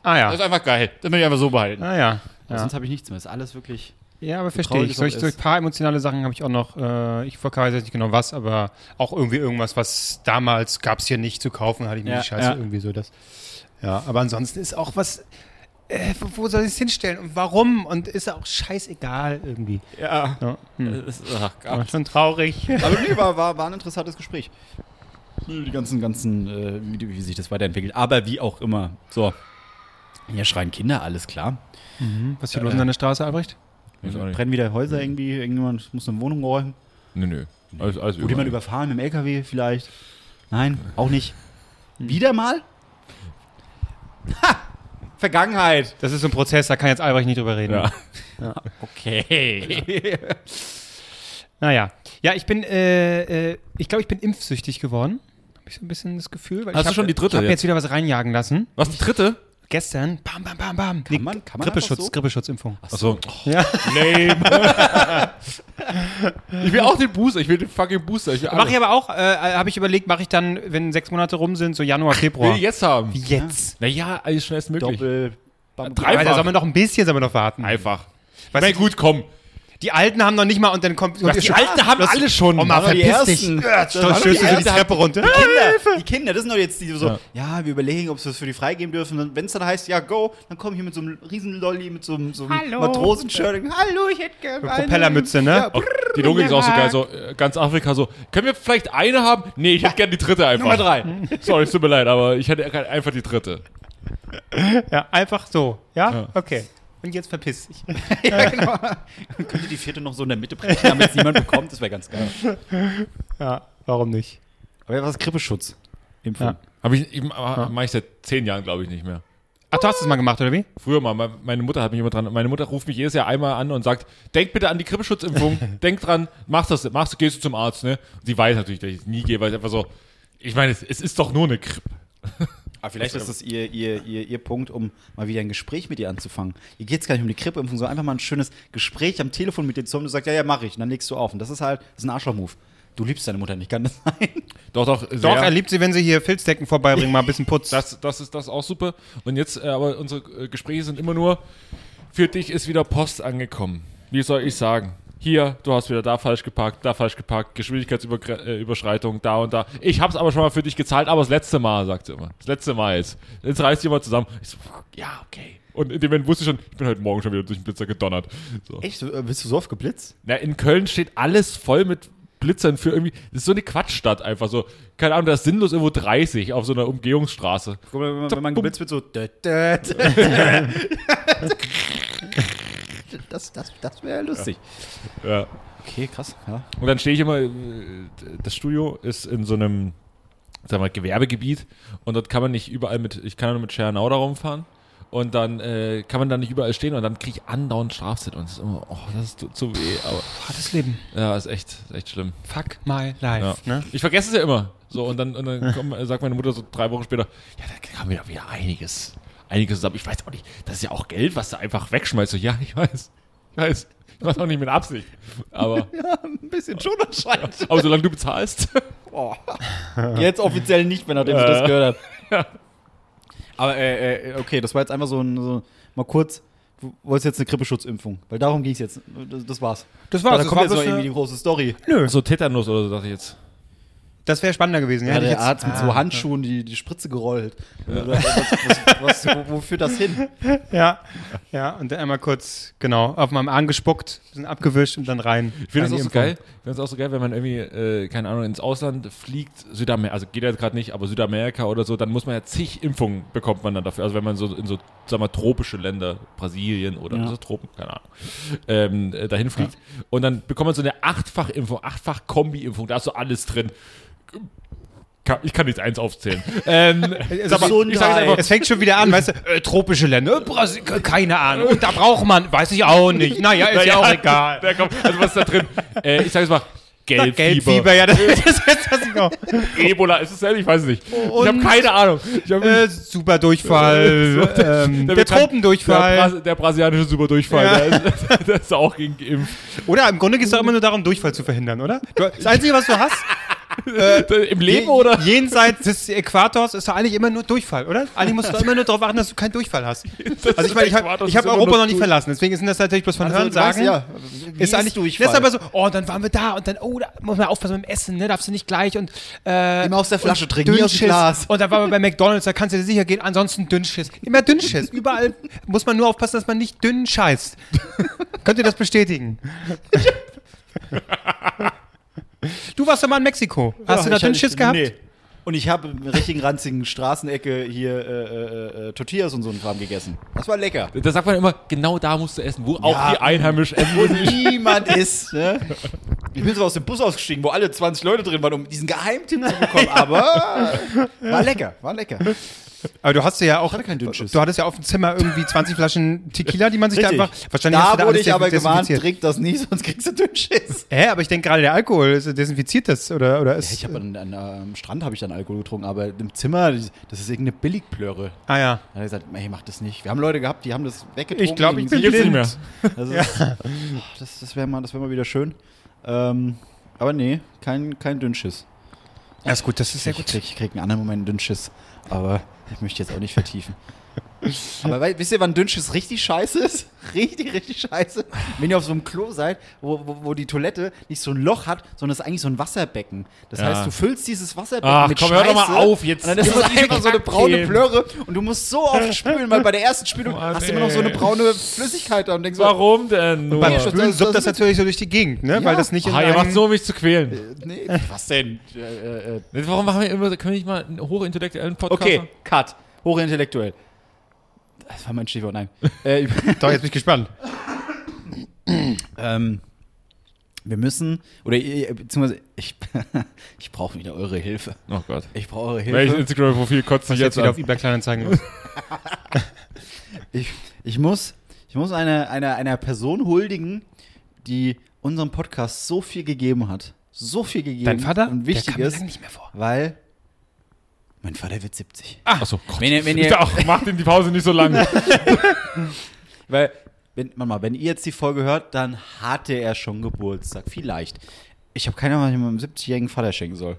Ah ja. <laughs> Das ist einfach geil. Das will ich einfach so behalten. Ah ja. Ja. Sonst habe ich nichts mehr. Das ist alles wirklich. Ja, aber verstehe ich. es Solch, auch solch ist. paar emotionale Sachen habe ich auch noch. Äh, ich weiß jetzt nicht genau was, aber auch irgendwie irgendwas, was damals gab es hier nicht zu kaufen, hatte ich mir Ja, die Scheiße ja. irgendwie so das. Ja, aber ansonsten ist auch was. Äh, wo, soll ich es hinstellen und warum? Und ist auch scheißegal irgendwie. Ja. Ja. Hm. Ist, ach Gott. schon traurig. <laughs> Aber nee, war, war, war ein interessantes Gespräch. Die ganzen, ganzen, äh, wie, wie sich das weiterentwickelt. Aber wie auch immer. So. Hier schreien Kinder, alles klar. Was ist hier los in deiner Straße, Albrecht? Brennen wieder Häuser irgendwie, irgendjemand muss eine Wohnung räumen. Nö, nö. Alles, alles Wurde jemand überfahren mit dem LKW vielleicht? Nein, auch nicht. Wieder mal? Ha! Vergangenheit. Das ist so ein Prozess, da kann jetzt Albrecht nicht drüber reden. Ja. Okay. <laughs> Naja. Ja, ich bin, äh, äh, ich glaube, ich bin impfsüchtig geworden. Habe ich so ein bisschen das Gefühl. Weil Hast ich du hab, schon die dritte Ich habe jetzt? jetzt wieder was reinjagen lassen. Was, die dritte? Gestern, bam, bam, bam, bam. Kann man- kann man Grippeschutz, so? Grippeschutzimpfung. Achso. Ja. Lame. ich will auch den Booster. Ich will den fucking Booster. Ich will, Mache ich aber auch, äh, habe ich überlegt, mache ich dann, wenn sechs Monate rum sind, so Januar, will Februar. ich jetzt haben. Wie jetzt? Naja, alles schnellstmöglich. Doppel. Bam, Drei- Aber da soll man noch ein bisschen, soll man noch warten. Einfach. Na gut, komm. Die Alten haben noch nicht mal und dann kommt. Was, die Alten haben alle schon. Oma, Aber die verpiss dich. Ja, Das stößt die du so die. Treppe runter. Die Kinder, die Kinder, das sind doch jetzt die so, Ja. ja, wir überlegen, ob wir es für die freigeben dürfen. Wenn es dann heißt, ja, go, dann kommen hier mit so einem riesen Lolli, mit so einem, so einem Hallo. Matrosenshirt. Hallo, ich hätte gerne eine. Propellermütze, ne? Auch die Logik ist auch so geil. So, ganz Afrika so, können wir vielleicht eine haben? Nee, ich hätte gerne die dritte einfach. Nummer drei. Sorry, es tut mir leid, aber ich hätte einfach die dritte. Ja, einfach so. Ja? Ja. Okay. Und jetzt verpiss dich. <laughs> <laughs> ja, genau. <laughs> Könnte die vierte noch so in der Mitte brechen, damit es niemand bekommt. Das wäre ganz geil. Ja, warum nicht? Aber was ist Grippeschutz? Impfung. Ja. Habe ich, ich mache ich seit zehn Jahren, glaube ich, nicht mehr. Ach, du hast das mal gemacht, oder wie? Früher mal, me- meine Mutter hat mich immer dran, meine Mutter ruft mich jedes Jahr einmal an und sagt, denk bitte an die Grippeschutzimpfung, denk dran, mach das, machst du, gehst du zum Arzt, ne? Und sie weiß natürlich, dass ich es nie gehe, weil es einfach so, ich meine, es, es ist doch nur eine Grippe. Aber vielleicht ist das ihr, ihr, ihr, ihr Punkt, um mal wieder ein Gespräch mit ihr anzufangen. Ihr geht es gar nicht um die Grippeimpfung, sondern einfach mal ein schönes Gespräch am Telefon mit dir zu haben. Du sagst, ja, ja, mach ich. Und dann legst du auf. Und das ist halt, das ist ein Arschloch-Move. Du liebst deine Mutter nicht, kann das <laughs> sein? Doch, doch, sehr. Doch, er liebt sie, wenn sie hier Filzdecken vorbeibringen, mal ein bisschen Putz. Das, das ist das ist auch super. Und jetzt, äh, aber unsere Gespräche sind immer nur, für dich ist wieder Post angekommen. Wie soll ich sagen? Hier, du hast wieder da falsch geparkt, da falsch geparkt, Geschwindigkeitsüberschreitung, da und da. Ich hab's aber schon mal für dich gezahlt, aber das letzte Mal, sagt sie immer. Das letzte Mal jetzt. Jetzt reißt sie mal zusammen. Ich so, fuck, ja, okay. Und in dem Moment wusste ich schon, ich bin heute Morgen schon wieder durch den Blitzer gedonnert. So. Echt? äh, Bist du so oft geblitzt? Na, in Köln steht alles voll mit Blitzern für irgendwie. Das ist so eine Quatschstadt einfach so. Keine Ahnung, da ist sinnlos irgendwo 30 auf so einer Umgehungsstraße. Guck mal, wenn man, wenn man geblitzt wird, so. <laughs> <laughs> Das, das, das wäre lustig. Ja. Okay, krass. Ja. Und dann stehe ich immer, äh, das Studio ist in so einem, sagen wir mal, Gewerbegebiet und dort kann man nicht überall mit, ich kann nur mit Schernau da rumfahren Und dann äh, kann man da nicht überall stehen und dann kriege ich andauernd Strafzettel und es ist immer, oh, das tut so weh. Aber Hartes Leben. ja, ist echt, ist echt schlimm. Fuck my life. Ja. Ne? Ich vergesse es ja immer. So, und dann, und dann komm, äh, sagt meine Mutter so drei Wochen später, ja, da kam wieder, wieder einiges. Einiges zusammen. Ich weiß auch nicht, das ist ja auch Geld, was du einfach wegschmeißt. So, ja, ich weiß. Ich weiß. Ich weiß auch nicht mit Absicht. Aber, <laughs> Ein bisschen schon anscheinend. aber solange du bezahlst. <laughs> Oh. Jetzt offiziell nicht mehr, nachdem sie das gehört hat. <laughs> Aber äh, äh, okay, das war jetzt einfach so ein, so, mal kurz, du wolltest jetzt eine Grippeschutzimpfung, weil darum ging es jetzt. Das, das war's. Das Da war's. Das, kommt war jetzt noch irgendwie eine, die große Story. nö, So Tetanus oder so, dachte ich jetzt. Das wäre spannender gewesen. Ja, Hätte ich der jetzt- Arzt mit Ah, so Handschuhen die, die Spritze gerollt. Oder Was, was, was, wo, wo führt das hin? <laughs> Ja, ja, und dann einmal kurz, genau, auf meinem Arm gespuckt, bisschen abgewischt und dann rein. Ich finde das auch so geil. Ich finde es auch so geil, wenn man irgendwie, äh, keine Ahnung, ins Ausland fliegt, Südamerika, also geht ja gerade nicht, aber Südamerika oder so, dann muss man ja zig Impfungen bekommt man dann dafür. Also wenn man so in so, sagen wir, tropische Länder, Brasilien oder Ja. so Tropen, keine Ahnung, ähm, äh, dahin fliegt und dann bekommt man so eine Achtfach-Impfung, Achtfach-Kombi-Impfung, da ist so alles drin. Kann- Ich kann jetzt eins aufzählen. <laughs> ähm, Ist aber, sag einfach, es fängt schon wieder an, weißt du, <laughs> äh, tropische Länder, äh, Brasil, keine Ahnung. Und da braucht man, weiß ich auch nicht. Naja, ist ja auch egal. <laughs> Da kommt, also was ist da drin? Äh, ich sage jetzt mal, Gelbfieber. Gelbfieber, ja, das was ich auch. Ebola, ist es ehrlich? Ich weiß es nicht. ich habe Und- keine Ahnung. Hab Äh, super Durchfall, ähm, der Der, Tropendurchfall. Bras der brasianische Superdurchfall, Ja. der, ist, der ist auch gegen geimpft. Oder im Grunde geht es doch immer nur darum, Durchfall zu verhindern, oder? Das Einzige, was du hast, <laughs> Im Leben oder? jenseits des Äquators, ist doch eigentlich immer nur Durchfall, oder? Eigentlich musst du immer nur darauf achten, dass du keinen Durchfall hast. <laughs> Also ich meine, ich habe hab Europa noch nicht verlassen, deswegen sind das natürlich bloß von Hören du weißt, sagen. ja, Ist eigentlich Durchfall? Das ist aber so, oh, dann waren wir da und dann, oh, da muss man aufpassen mit dem Essen, ne, darfst du nicht gleich und äh, Immer aus der Flasche trinken, nie aus dem Dünnschiss. Glas. Und dann waren wir bei McDonalds, da kannst du dir sicher gehen, ansonsten Dünnschiss. Immer Dünnschiss. Überall muss man nur aufpassen, dass man nicht dünn scheißt. <laughs> Könnt ihr das bestätigen? Du warst doch mal in Mexiko. Hast du da Dünnschiss ich- gehabt? Nee. Und ich habe in einer richtigen ranzigen Straßenecke hier äh, äh, äh, Tortillas und so einen Kram gegessen. Das war lecker. Da sagt man immer, genau da musst du essen, wo auch Ja. die Einheimischen essen. Wo niemand ist. Ne? Ich bin so aus dem Bus ausgestiegen, wo alle 20 Leute drin waren, um diesen Geheimtipp zu bekommen. <laughs> Aber war lecker, war lecker. Aber du hast ja auch, hatte keinen Dünnschiss. du hattest ja auf dem Zimmer irgendwie <laughs> 20 Flaschen Tequila, die man sich Richtig. da einfach, wahrscheinlich hast du Da da wurde alles ich aber gewarnt, trink das nie, sonst kriegst du Dünnschiss. Hä, aber ich denke gerade der Alkohol, ist, desinfiziert das oder, oder ist, Ich habe an, an, am Strand habe ich dann Alkohol getrunken, aber im Zimmer, das ist irgendeine Billigplörre. ah ja. Da hat er gesagt, ey, mach das nicht. Wir haben Leute gehabt, die haben das weggetrunken. Ich glaube, ich bin blind. nicht mehr. Das, ist- Ach, das, das wäre mal, das wär mal wieder schön. Ähm, aber nee, kein, kein Dünnschiss. Ja, ist gut, das ist sehr Ich gut. krieg, ich krieg einen anderen Moment einen Dünnschiss, aber ich möchte jetzt auch nicht vertiefen. Aber wei- wisst ihr, wann Dünnschiss richtig scheiße ist? <laughs> Richtig, richtig scheiße. Wenn ihr auf so einem Klo seid, wo, wo, wo die Toilette nicht so ein Loch hat, sondern es ist eigentlich so ein Wasserbecken. Das Ja. heißt, du füllst dieses Wasserbecken Ach, mit komm, Scheiße. hör doch mal auf jetzt. Und dann ist diese einfach so eine braune. Plörre und du musst so oft spülen, weil bei der ersten Spülung Mann, hast du immer noch so eine braune Flüssigkeit da und denkst so, Warum denn nur? Beim Ja, Spülen das- suppt das das- natürlich so durch die Gegend, ne? Ja. Weil das nicht in Ah, ihr macht so, um mich zu quälen. nee, was denn? Äh, äh, äh. Warum machen wir immer, können wir nicht mal einen hochintellektuellen Podcast Okay, machen? Cut. Hochintellektuell. Das war mein Stichwort, nein. <laughs> äh, Doch, jetzt bin ich gespannt. ähm, wir müssen, oder ihr- beziehungsweise ich, <laughs> ich brauche wieder eure Hilfe. Oh Gott. Ich brauche eure Welches Hilfe. Instagram-Profil kotzt sich Ich jetzt jetzt wieder auf eBay Kleinanzeigen los. <laughs> Ich, ich muss, ich muss einer, einer, einer Person huldigen, die unserem Podcast so viel gegeben hat. So viel gegeben. Dein Vater? Und Der wichtig kam mir ist, nicht mehr vor. weil mein Vater wird 70. Achso, Gott. Wenn ihr, wenn Ich ihr, <laughs> dachte auch, macht ihm die Pause nicht so lang. <laughs> Weil, wenn, Mama, wenn ihr jetzt die Folge hört, dann hatte er schon Geburtstag. Vielleicht. Ich habe keine Ahnung, was ich meinem 70-jährigen Vater schenken soll.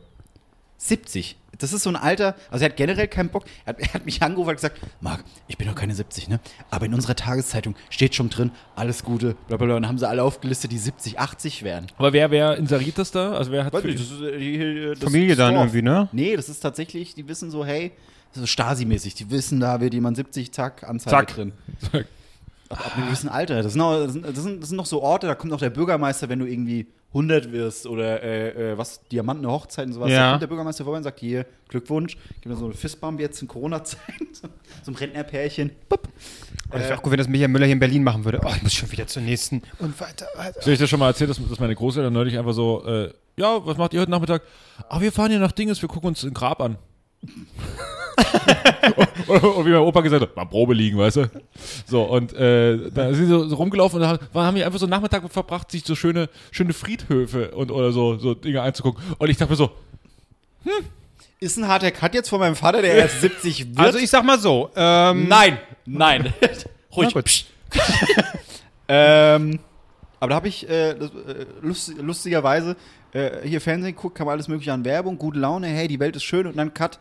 70. Das ist so ein Alter, also er hat generell keinen Bock. Er hat, <laughs> er hat mich angerufen und gesagt, Marc, ich bin noch keine 70, ne? Aber in unserer Tageszeitung steht schon drin, alles Gute, bla bla bla. Und dann haben sie alle aufgelistet, die 70, 80 wären. Aber wer, wer inseriert das da? Also wer hat Weiß für nicht, das ist, die- äh, das Familie dann irgendwie, ne? Nee, das ist tatsächlich, die wissen so, hey, das ist so Stasi-mäßig. Die wissen, da wird jemand 70, zack, Anzeige Zack. drin. Ab, ab einem gewissen Alter. Das sind, auch, das, sind, das, sind, das sind noch so Orte, da kommt auch der Bürgermeister, wenn du irgendwie 100 wirst oder äh, äh, was, Diamanten, Hochzeit und sowas. Ja. Da kommt der Bürgermeister vorbei und sagt, hier, Glückwunsch, gib mir so eine Fistbomb jetzt in Corona-Zeit. <laughs> so ein Rentnerpärchen. Bup. Und ich wäre auch gut, wenn das Michael Müller hier in Berlin machen würde. Oh, ich muss schon wieder zur nächsten. Und weiter, weiter. Soll ich dir schon mal erzählt, dass, dass meine Großeltern neulich einfach so, äh, ja, was macht ihr heute Nachmittag? Ah, wir fahren hier nach Dinges, wir gucken uns ein Grab an. <laughs> und, und wie mein Opa gesagt hat, mal Probe liegen, weißt du? So, und äh, da sind sie so, so rumgelaufen und haben, haben die einfach so einen Nachmittag verbracht, sich so schöne, schöne Friedhöfe und oder so, so Dinge anzugucken. Und ich dachte mir so, Ist ein harter Cut jetzt von meinem Vater, der erst 70 <laughs> wird? Also ich sag mal so, ähm, nein, nein. <laughs> Ruhig. Ähm, aber da habe ich äh, äh, lust, lustigerweise äh, hier Fernsehen geguckt, kam alles mögliche an Werbung, gute Laune, hey, die Welt ist schön und dann Cut.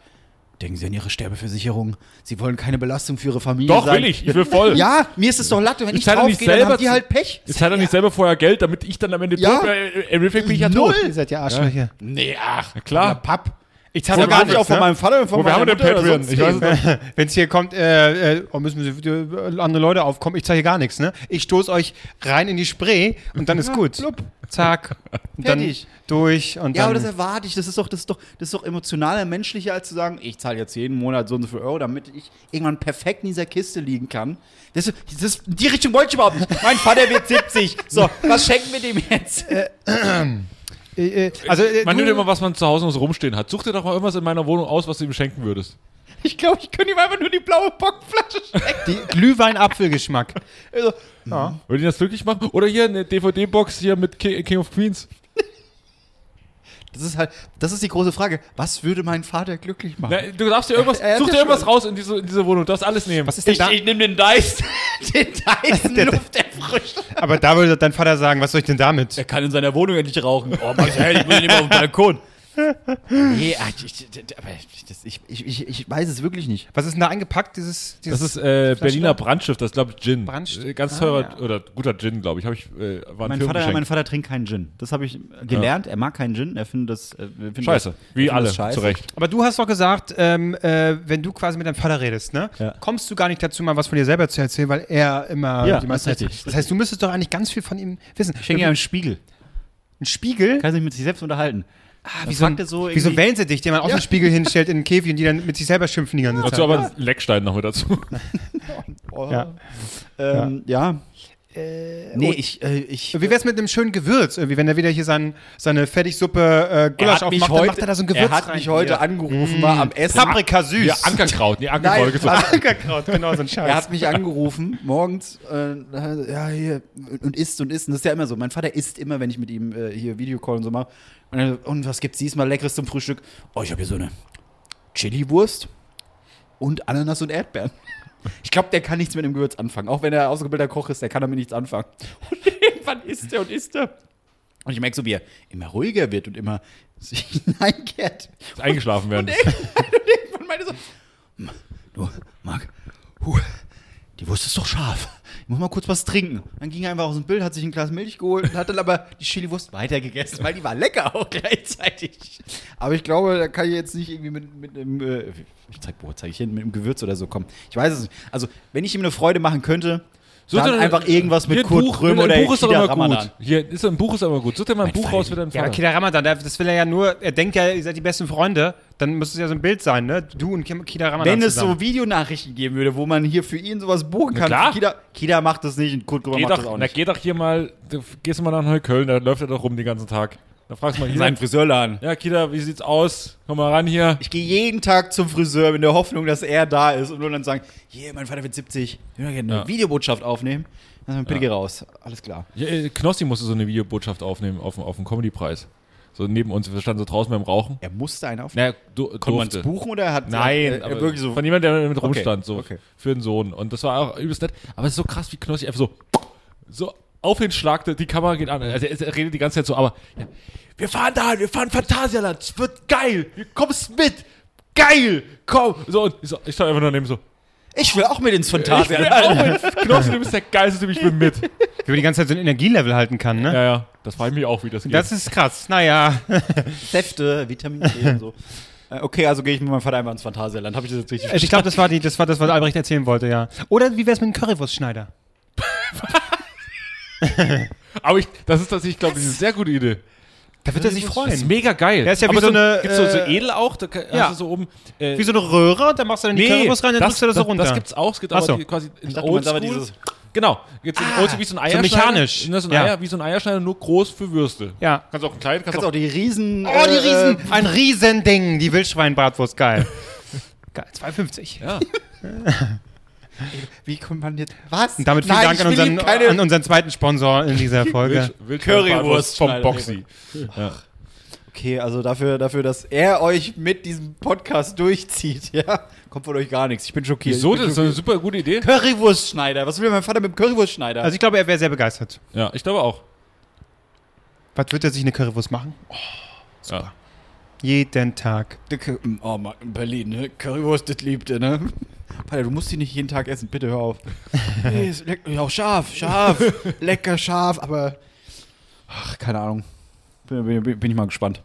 Denken Sie an Ihre Sterbeversicherung. Sie wollen keine Belastung für Ihre Familie doch sein. will ich, ich will voll. Ja, mir ist es doch Latte. Wenn ich, zahle doch draufgehe, nicht dann selber haben die halt Pech. Jetzt hat er nicht selber vorher Geld, damit ich dann am Ende Ja. tot bin. Im Endeffekt bin ich ja Null. tot. ihr seid ja Arschlöcher. Nee, ach, Na klar. Papp. Ich zahle gar nicht auch nichts, von ne? meinem Vater und von Wo, wir meiner haben den Mutter oder Patreon. Ich weiß. Wenn es hier kommt, äh, äh, oh, müssen wir äh, andere Leute aufkommen, ich zahle hier gar nichts, ne? Ich stoße euch rein in die Spree und dann ist gut. Zack. <laughs> Und dann Fertig. durch und Ja, dann. aber das erwarte ich. Das ist doch, das ist doch, das ist doch emotionaler, menschlicher, als zu sagen, ich zahle jetzt jeden Monat so und so viel Euro, damit ich irgendwann perfekt in dieser Kiste liegen kann. Das, das die Richtung wollte ich überhaupt nicht. Mein Vater wird 70. So, was schenken wir dem jetzt? <clears throat> äh, äh, also, äh, Man du- nimmt immer, was man zu Hause noch so rumstehen hat. Such dir doch mal irgendwas in meiner Wohnung aus, was du ihm schenken würdest. <laughs> Ich glaube, ich könnte ihm einfach nur die blaue Bockflasche schenken. die Glühwein-Apfelgeschmack. Also, Ja. Würde ihn das glücklich machen? Oder hier eine DVD-Box hier mit Ki- King of Queens. Das ist halt, das ist die große Frage. Was würde mein Vater glücklich machen? Na, du darfst dir irgendwas, <laughs> Er such ja dir irgendwas schon- raus in diese, in diese Wohnung. Du darfst alles nehmen. Was ist denn da? nehme den Dice, <laughs> den Dyson <laughs> Lufterfrischer. Aber da würde dein Vater sagen, was soll ich denn damit? Er kann in seiner Wohnung endlich rauchen. Oh, Max, hey, ich muss nicht mehr auf den Balkon. <laughs> Nee, ach, ich, ich, ich, ich, ich weiß es wirklich nicht. Was ist denn da eingepackt, dieses, dieses Das ist äh, Berliner da? Brandschiff, das ist, glaube ich, Gin. Brandschiff. Äh, Ganz Ah, teurer ja. oder guter Gin, glaube ich. Habe ich, äh, war ein Mein Vater, mein Vater trinkt keinen Gin. Das habe ich gelernt. Er mag keinen Gin. Er findet das äh, findet Scheiße. Das, Wie alle, scheiße. zu Recht. Aber du hast doch gesagt, ähm, äh, wenn du quasi mit deinem Vater redest, ne, Ja. kommst du gar nicht dazu, mal was von dir selber zu erzählen, weil er immer Ja, die meiste das richtig. Das heißt, du müsstest doch eigentlich ganz viel von ihm wissen. Ich schenke ihm einen Spiegel. Ein Spiegel? Kann sich mit sich selbst unterhalten. Ah, wie, so ein, so wie so ein Wellensittich, den man auch Ja. einen Spiegel hinstellt in den Käfig und die dann mit sich selber schimpfen die ganze Zeit. Dazu aber einen Leckstein noch mit dazu. <laughs> Oh. Ja. Ähm, ja. Äh, Nee, ich, äh, ich. Wie wär's mit einem schönen Gewürz? Irgendwie, wenn er wieder hier sein, seine Fertigsuppe äh, Gulasch er hat mich aufmacht, dann heute, macht er da so ein Gewürz er hat rein. mich heute Hier. angerufen, mal am Essen. Paprika süß. Ja, Ankerkraut. Nee, Ankerkraut. Nein, so. <laughs> Ankerkraut, genau, so ein Scheiß. Er hat mich angerufen morgens, äh, ja, hier, und isst und isst. Und das ist ja immer so. Mein Vater isst immer, wenn ich mit ihm äh, hier Videocall und so mache. Und, er so, und was gibt's diesmal Leckeres zum Frühstück? Oh, ich habe hier so eine Chili-Wurst und Ananas und Erdbeeren. Ich glaube, der kann nichts mit dem Gewürz anfangen. Auch wenn er ausgebildeter Koch ist, der kann damit nichts anfangen. <laughs> Und irgendwann isst er und isst er. Und ich merke so, wie er immer ruhiger wird und immer sich <laughs> hineinkehrt. Eingeschlafen werden. <laughs> irgendwann meinte so, "M- du, Marc, hu, die Wurst ist doch scharf. Ich muss mal kurz was trinken. Dann ging er einfach aus dem Bild, hat sich ein Glas Milch geholt und hat dann aber die Chili-Wurst weitergegessen, weil die war lecker auch <laughs> gleichzeitig. Aber ich glaube, da kann ich jetzt nicht irgendwie mit, mit einem, äh, ich zeig, wo zeig ich hin, mit einem Gewürz oder so kommen. Ich weiß es nicht. Also, wenn ich ihm eine Freude machen könnte, Such dann einfach irgendwas mit Kurt Buch, Krömer oder Buch ist Kida Ramadan. gut. Hier ist ein Buch ist immer gut. Such dir mal ein Mein Buch Freund. raus für deinen Ja, Vater. okay, der Ramadan, das will er ja nur, er denkt ja, ihr seid die besten Freunde, dann müsste es ja so ein Bild sein, ne? Du und Kida Ramadan Wenn es zusammen. so Videonachrichten geben würde, wo man hier für ihn sowas buchen Na kann. klar. Kida, Kida macht das nicht und Kurt Krömer Geh macht das doch, auch na, nicht. geh doch hier mal, du gehst mal nach Neukölln, da läuft er doch rum den ganzen Tag. Da fragst du mal hier. Sein Friseurladen. Ja, Kida, wie sieht's aus? Komm mal ran hier. Ich gehe jeden Tag zum Friseur in der Hoffnung, dass er da ist und nur dann sagen, hier, mein Vater wird 70, ich will gerne eine Ja. Videobotschaft aufnehmen. Dann bitte geh raus. Alles klar. Ja, äh, Knossi musste so eine Videobotschaft aufnehmen auf, dem- auf dem Comedy-Preis. So neben uns, wir standen so draußen beim Rauchen. Er musste einen aufnehmen. Naja, du, Konnte man es buchen oder hat Nein, er, aber er wirklich so. von jemandem, der mit rumstand, so okay. für den Sohn. Und das war auch übelst nett. Aber es ist so krass, wie Knossi einfach so, so auf den Schlag, die Kamera geht an. Also er, er redet die ganze Zeit so, aber ja, wir fahren da, wir fahren Phantasialand, es wird geil, du kommst mit, geil, komm. So, und ich, so, ich stand einfach nur neben so, Ich will auch mit ins ich will Phantasialand. Knossi, du bist der geilste Typ, ich bin mit. <laughs> Wie man die ganze Zeit so ein Energielevel halten kann, ne? Ja, ja, das frage ich mich auch, wie das geht. Das ist krass. Naja. <laughs> Säfte, Vitamin C und so. <laughs> Äh, Okay, also gehe ich mit meinem Vater einfach ins Phantasialand. Habe ich das jetzt richtig Ich glaube, das war die, das war das, was Albrecht erzählen wollte, ja. Oder wie wär's mit einem Currywurstschneider? <laughs> aber ich, das ist tatsächlich, glaube ich, eine sehr gute Idee. Da wird er sich Das ist freuen. mega geil. Ja, ist ja wie aber so eine, Gibt's so, so äh, edel auch? Da kann- ja. hast du so oben. Äh, Wie so eine Röhre, da machst du dann die Currywurst rein, dann das, drückst du das so runter. Das gibt's auch. Es gibt Ach aber so. die, quasi in dachte, du meinst aber Oldschool. dieses- Genau. Jetzt in Oldschool wie so ein Eierschneider. mechanisch. Ne, so ein Ja. Eier, wie so ein Eierschneider, nur groß für Würste. Ja. Kannst auch ein klein, kannst, Kannst auch die Riesen. Oh, die äh, Riesen, ein Riesending, die Wildschweinbratwurst, geil. <laughs> Geil, 2,50. Ja. <laughs> Wie kommt man jetzt. Was? Und damit vielen Nein, Dank an unseren, keine an unseren zweiten Sponsor in dieser Folge. Currywurst vom Boxy. Ja. Okay, also dafür, dafür, dass er euch mit diesem Podcast durchzieht, <laughs> ja, kommt von euch gar nichts. Ich bin schockiert. Wieso? Bin Das ist eine super gute Idee. Currywurstschneider. Was will mein Vater mit dem Currywurstschneider? Also ich glaube, er wäre sehr begeistert. Ja, ich glaube auch. Was wird er sich eine Currywurst machen? Ja. Jeden Tag. Oh Mann, in Berlin, ne? Currywurst, das liebt er, ne? Vater, du musst die nicht jeden Tag essen, bitte hör auf. <laughs> nee, ist lecker, ja, scharf, scharf, <laughs> lecker scharf, aber. Ach, keine Ahnung. Bin, bin, bin ich mal gespannt.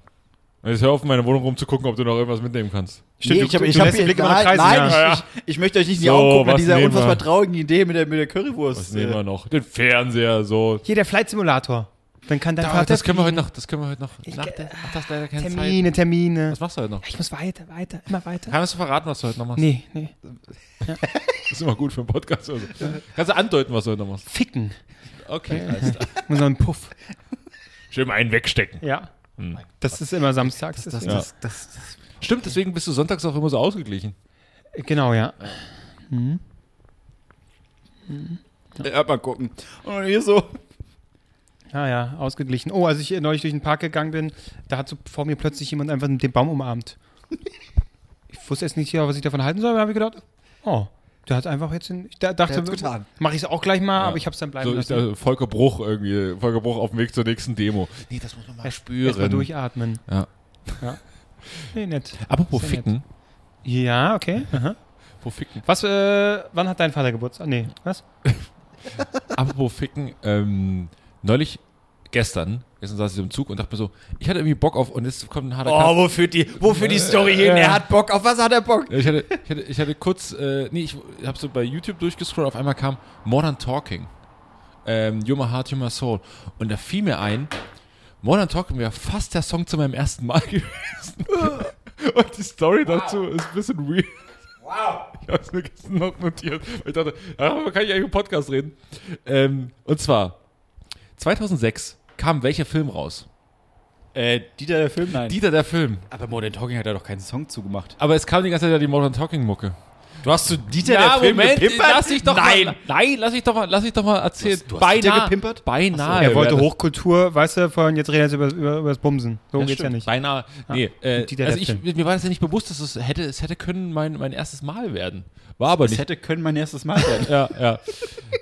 Jetzt hör auf, in meine Wohnung rumzugucken, ob du noch irgendwas mitnehmen kannst. Stimmt, nee, ich hab, du ich hab, den Blick nein, kreisen, nein, ja. ich, ich, ich möchte euch nicht in die So, Augen gucken was dieser unfassbar traurigen Idee mit der, mit der Currywurst. Was nehmen wir noch? Den Fernseher, so. Hier der Flight Simulator. Dann kann dein Da, Vater das können wir heute noch, das können wir heute noch. Nach der, ach, das leider keine Zeit. Termine, Termine. Was machst du heute noch? Ich muss weiter, weiter, immer weiter. Kannst du verraten, was du heute noch machst? Nee, nee. <laughs> Das ist immer gut für einen Podcast. Also. Kannst du andeuten, was du heute noch machst? Ficken. Okay, alles klar. <laughs> Muss noch einen Puff. Schön mal einen wegstecken. Ja. Hm. Das ist immer samstags. das, das, das, das, Stimmt, deswegen bist du sonntags auch immer so ausgeglichen. Genau, ja. ja, mal gucken. Und hier so. Ja, ja, ausgeglichen. Oh, als ich äh, neulich durch den Park gegangen bin, da hat so vor mir plötzlich jemand einfach den Baum umarmt. <laughs> Ich wusste erst nicht, ja, was ich davon halten soll, aber habe ich gedacht, oh, der hat einfach jetzt den, ich da- dachte, mache ich es auch gleich mal, Ja. aber ich habe es dann bleiben So ist lassen. der Volker Bruch irgendwie. Volker Bruch auf dem Weg zur nächsten Demo. Nee, das muss man mal spüren. Erstmal durchatmen. Ja. ja. Nee, nett. Apropos Sehr Ficken. Ja, okay. Aha. <laughs> Apropos Ficken. Was, äh, wann hat dein Vater Geburtstag? Nee, was? <laughs> Apropos Ficken. Ähm, neulich, gestern, gestern saß ich im Zug und dachte mir so, ich hatte irgendwie Bock auf, und jetzt kommt ein harter Cut. Oh, wo führt die, wo führt die Story hin? Er hat Bock. Auf was hat er Bock? Ich hatte, ich hatte, ich hatte kurz, äh, nee, ich habe so bei YouTube durchgescrollt, auf einmal kam Modern Talking. Ähm, You're My Heart, You're My Soul. Und da fiel mir ein, Modern Talking wäre fast der Song zu meinem ersten Mal <laughs> gewesen. Und die Story dazu ist ein bisschen weird. Wow. Ich habe es mir gestern noch notiert. Ich dachte, darüber kann ich eigentlich im Podcast reden. Ähm, und zwar, 2006 kam welcher Film raus? Äh, Dieter der Film? Nein. Dieter der Film. aber Modern Talking hat er doch keinen Song zugemacht. Aber es kam die ganze Zeit ja die Modern Talking Mucke. Du hast zu Dieter der Film gepimpert? lass ich doch Nein. mal, nein, lass ich doch mal, lass ich doch mal erzählen. Du hast- du hast Dieter gepimpert? Beinahe. er wollte das- Hochkultur, weißt du, vorhin jetzt reden wir jetzt über, über, über das Bumsen. So Ja, geht's ja stimmt. nicht. Beinahe. Nee, äh, Dieter also der ich, Film. mir war das ja nicht bewusst, dass es hätte, es hätte können mein, mein erstes Mal werden. War aber Das nicht. hätte können mein erstes Mal werden. <laughs> Ja, ja.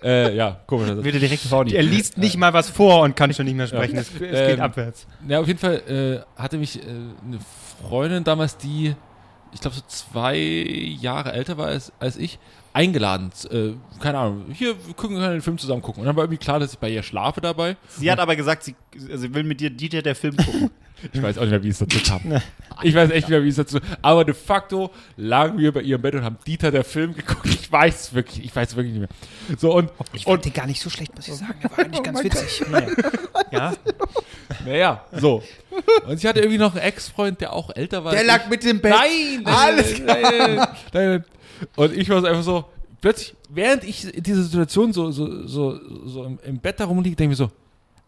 äh, ja, komisch. Also, Würde direkt Fauni. Er liest nicht mal was vor und kann schon nicht mehr sprechen. Es, es geht Ähm, abwärts. Ja, auf jeden Fall äh, hatte mich äh, eine Freundin damals, die, ich glaube, so zwei Jahre älter war als, als ich, eingeladen. Äh, keine Ahnung, hier, wir gucken können den Film zusammen gucken. Und dann war irgendwie klar, dass ich bei ihr schlafe dabei. Sie hat aber gesagt, sie, sie will mit dir Dieter der Film gucken. <laughs> Ich weiß auch nicht mehr, wie es dazu kam. <laughs> Ich weiß echt nicht mehr, wie es dazu Aber de facto lagen wir bei ihrem Bett und haben Dieter der Film geguckt. Ich weiß wirklich, ich weiß wirklich nicht mehr. So, und, Ich fand den gar nicht so schlecht, muss ich sagen. Der war eigentlich ganz witzig. <laughs> Ja, naja, so. Und sie hatte irgendwie noch einen Ex-Freund, der auch älter war. Der lag mit dem Bett. Nein, nein, Alles nein, nein, nein. Und ich war so einfach so, plötzlich, während ich in dieser Situation so, so, so, so im, im Bett da rumliege, denke ich mir so,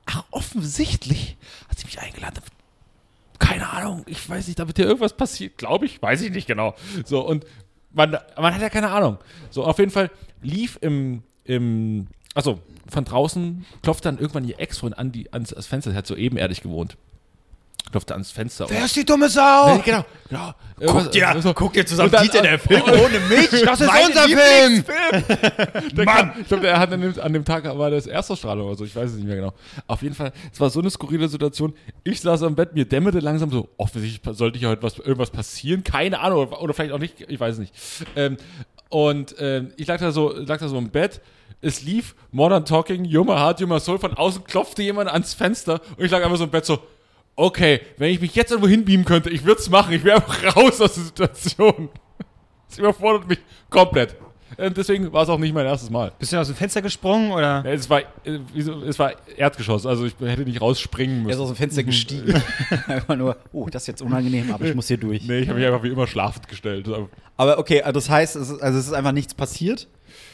ach, offensichtlich hat sie mich eingeladen. Keine Ahnung, ich weiß nicht, da wird ja irgendwas passiert, glaube ich, weiß ich nicht genau. So, und man, man hat ja keine Ahnung. So, auf jeden Fall lief im, im also von draußen klopft dann irgendwann ihr Ex-Freund an die, ans, ans Fenster, sie hat so ebenerdig gewohnt. Klopfte ans Fenster. Wer ist die dumme Sau? Nee, genau, genau. Guck dir, So. guck dir zusammen dann- Dieter der Film <laughs> ohne mich. Das ist unser Film! <laughs> <laughs> Der Mann! Ich glaube, er hat an dem, an dem Tag war das Erstausstrahlung oder so, ich weiß es nicht mehr genau. Auf jeden Fall, es war so eine skurrile Situation. Ich saß am Bett, mir dämmerte langsam so, offensichtlich sollte hier heute was, irgendwas passieren, keine Ahnung, oder, oder vielleicht auch nicht, ich weiß es nicht. Ähm, und ähm, ich lag da, so, lag da so im Bett, es lief Modern Talking, My Heart, My Soul, von außen klopfte jemand ans Fenster und ich lag einfach so im Bett so, okay, wenn ich mich jetzt irgendwo hinbeamen könnte, ich würde es machen, ich wäre einfach raus aus der Situation. <laughs> Das überfordert mich komplett. Äh, Deswegen war es auch nicht mein erstes Mal. Bist du aus dem Fenster gesprungen oder? Ja, Es war, äh, es war Erdgeschoss, also ich hätte nicht rausspringen Er ist müssen. aus dem Fenster <laughs> gestiegen. <laughs> Einfach nur, oh, das ist jetzt unangenehm, aber ich muss hier durch. Nee, ich habe mich einfach wie immer schlafend gestellt. Aber okay, also das heißt, es ist, also es ist einfach nichts passiert.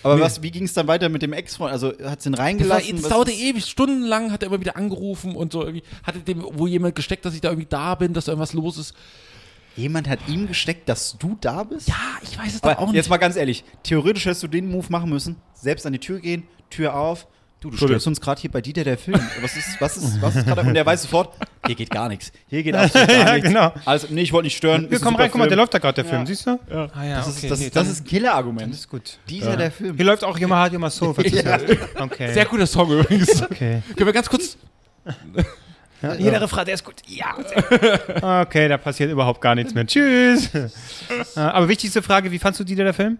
Aber was, wie ging es dann weiter mit dem Ex-Freund? Also hat sie ihn reingelassen? Was dauerte ewig, stundenlang hat er immer wieder angerufen und so irgendwie, hatte dem wo jemand gesteckt, dass ich da irgendwie da bin, dass da irgendwas los ist. Jemand hat ihm gesteckt, dass du da bist? Ja, ich weiß es Aber jetzt mal ganz ehrlich, theoretisch hättest du den Move machen müssen, selbst an die Tür gehen, Tür auf. Du, du störst uns gerade hier bei Dieter der Film. Was ist, was ist, was ist gerade? Und der weiß sofort, hier geht gar nichts. Hier geht <laughs> absolut gar Ja, nichts. genau. Also, nee, ich wollte nicht stören. Wir ist kommen rein, guck mal, der läuft da gerade, der Film, Ja. siehst du? Ja. Ah ja, Das ist, okay, das, nee, das ist ein Killer-Argument. das ist gut. Dieter der Film. Hier läuft auch Heart, Your Soul, <laughs> Ja. Okay. Sehr guter Song übrigens. Okay. Können wir ganz kurz. Ja, jeder Refrain, der ist gut. Ja. Okay, da passiert überhaupt gar nichts mehr. Tschüss. <laughs> Äh, Aber wichtigste Frage, wie fandst du Dieter der Film?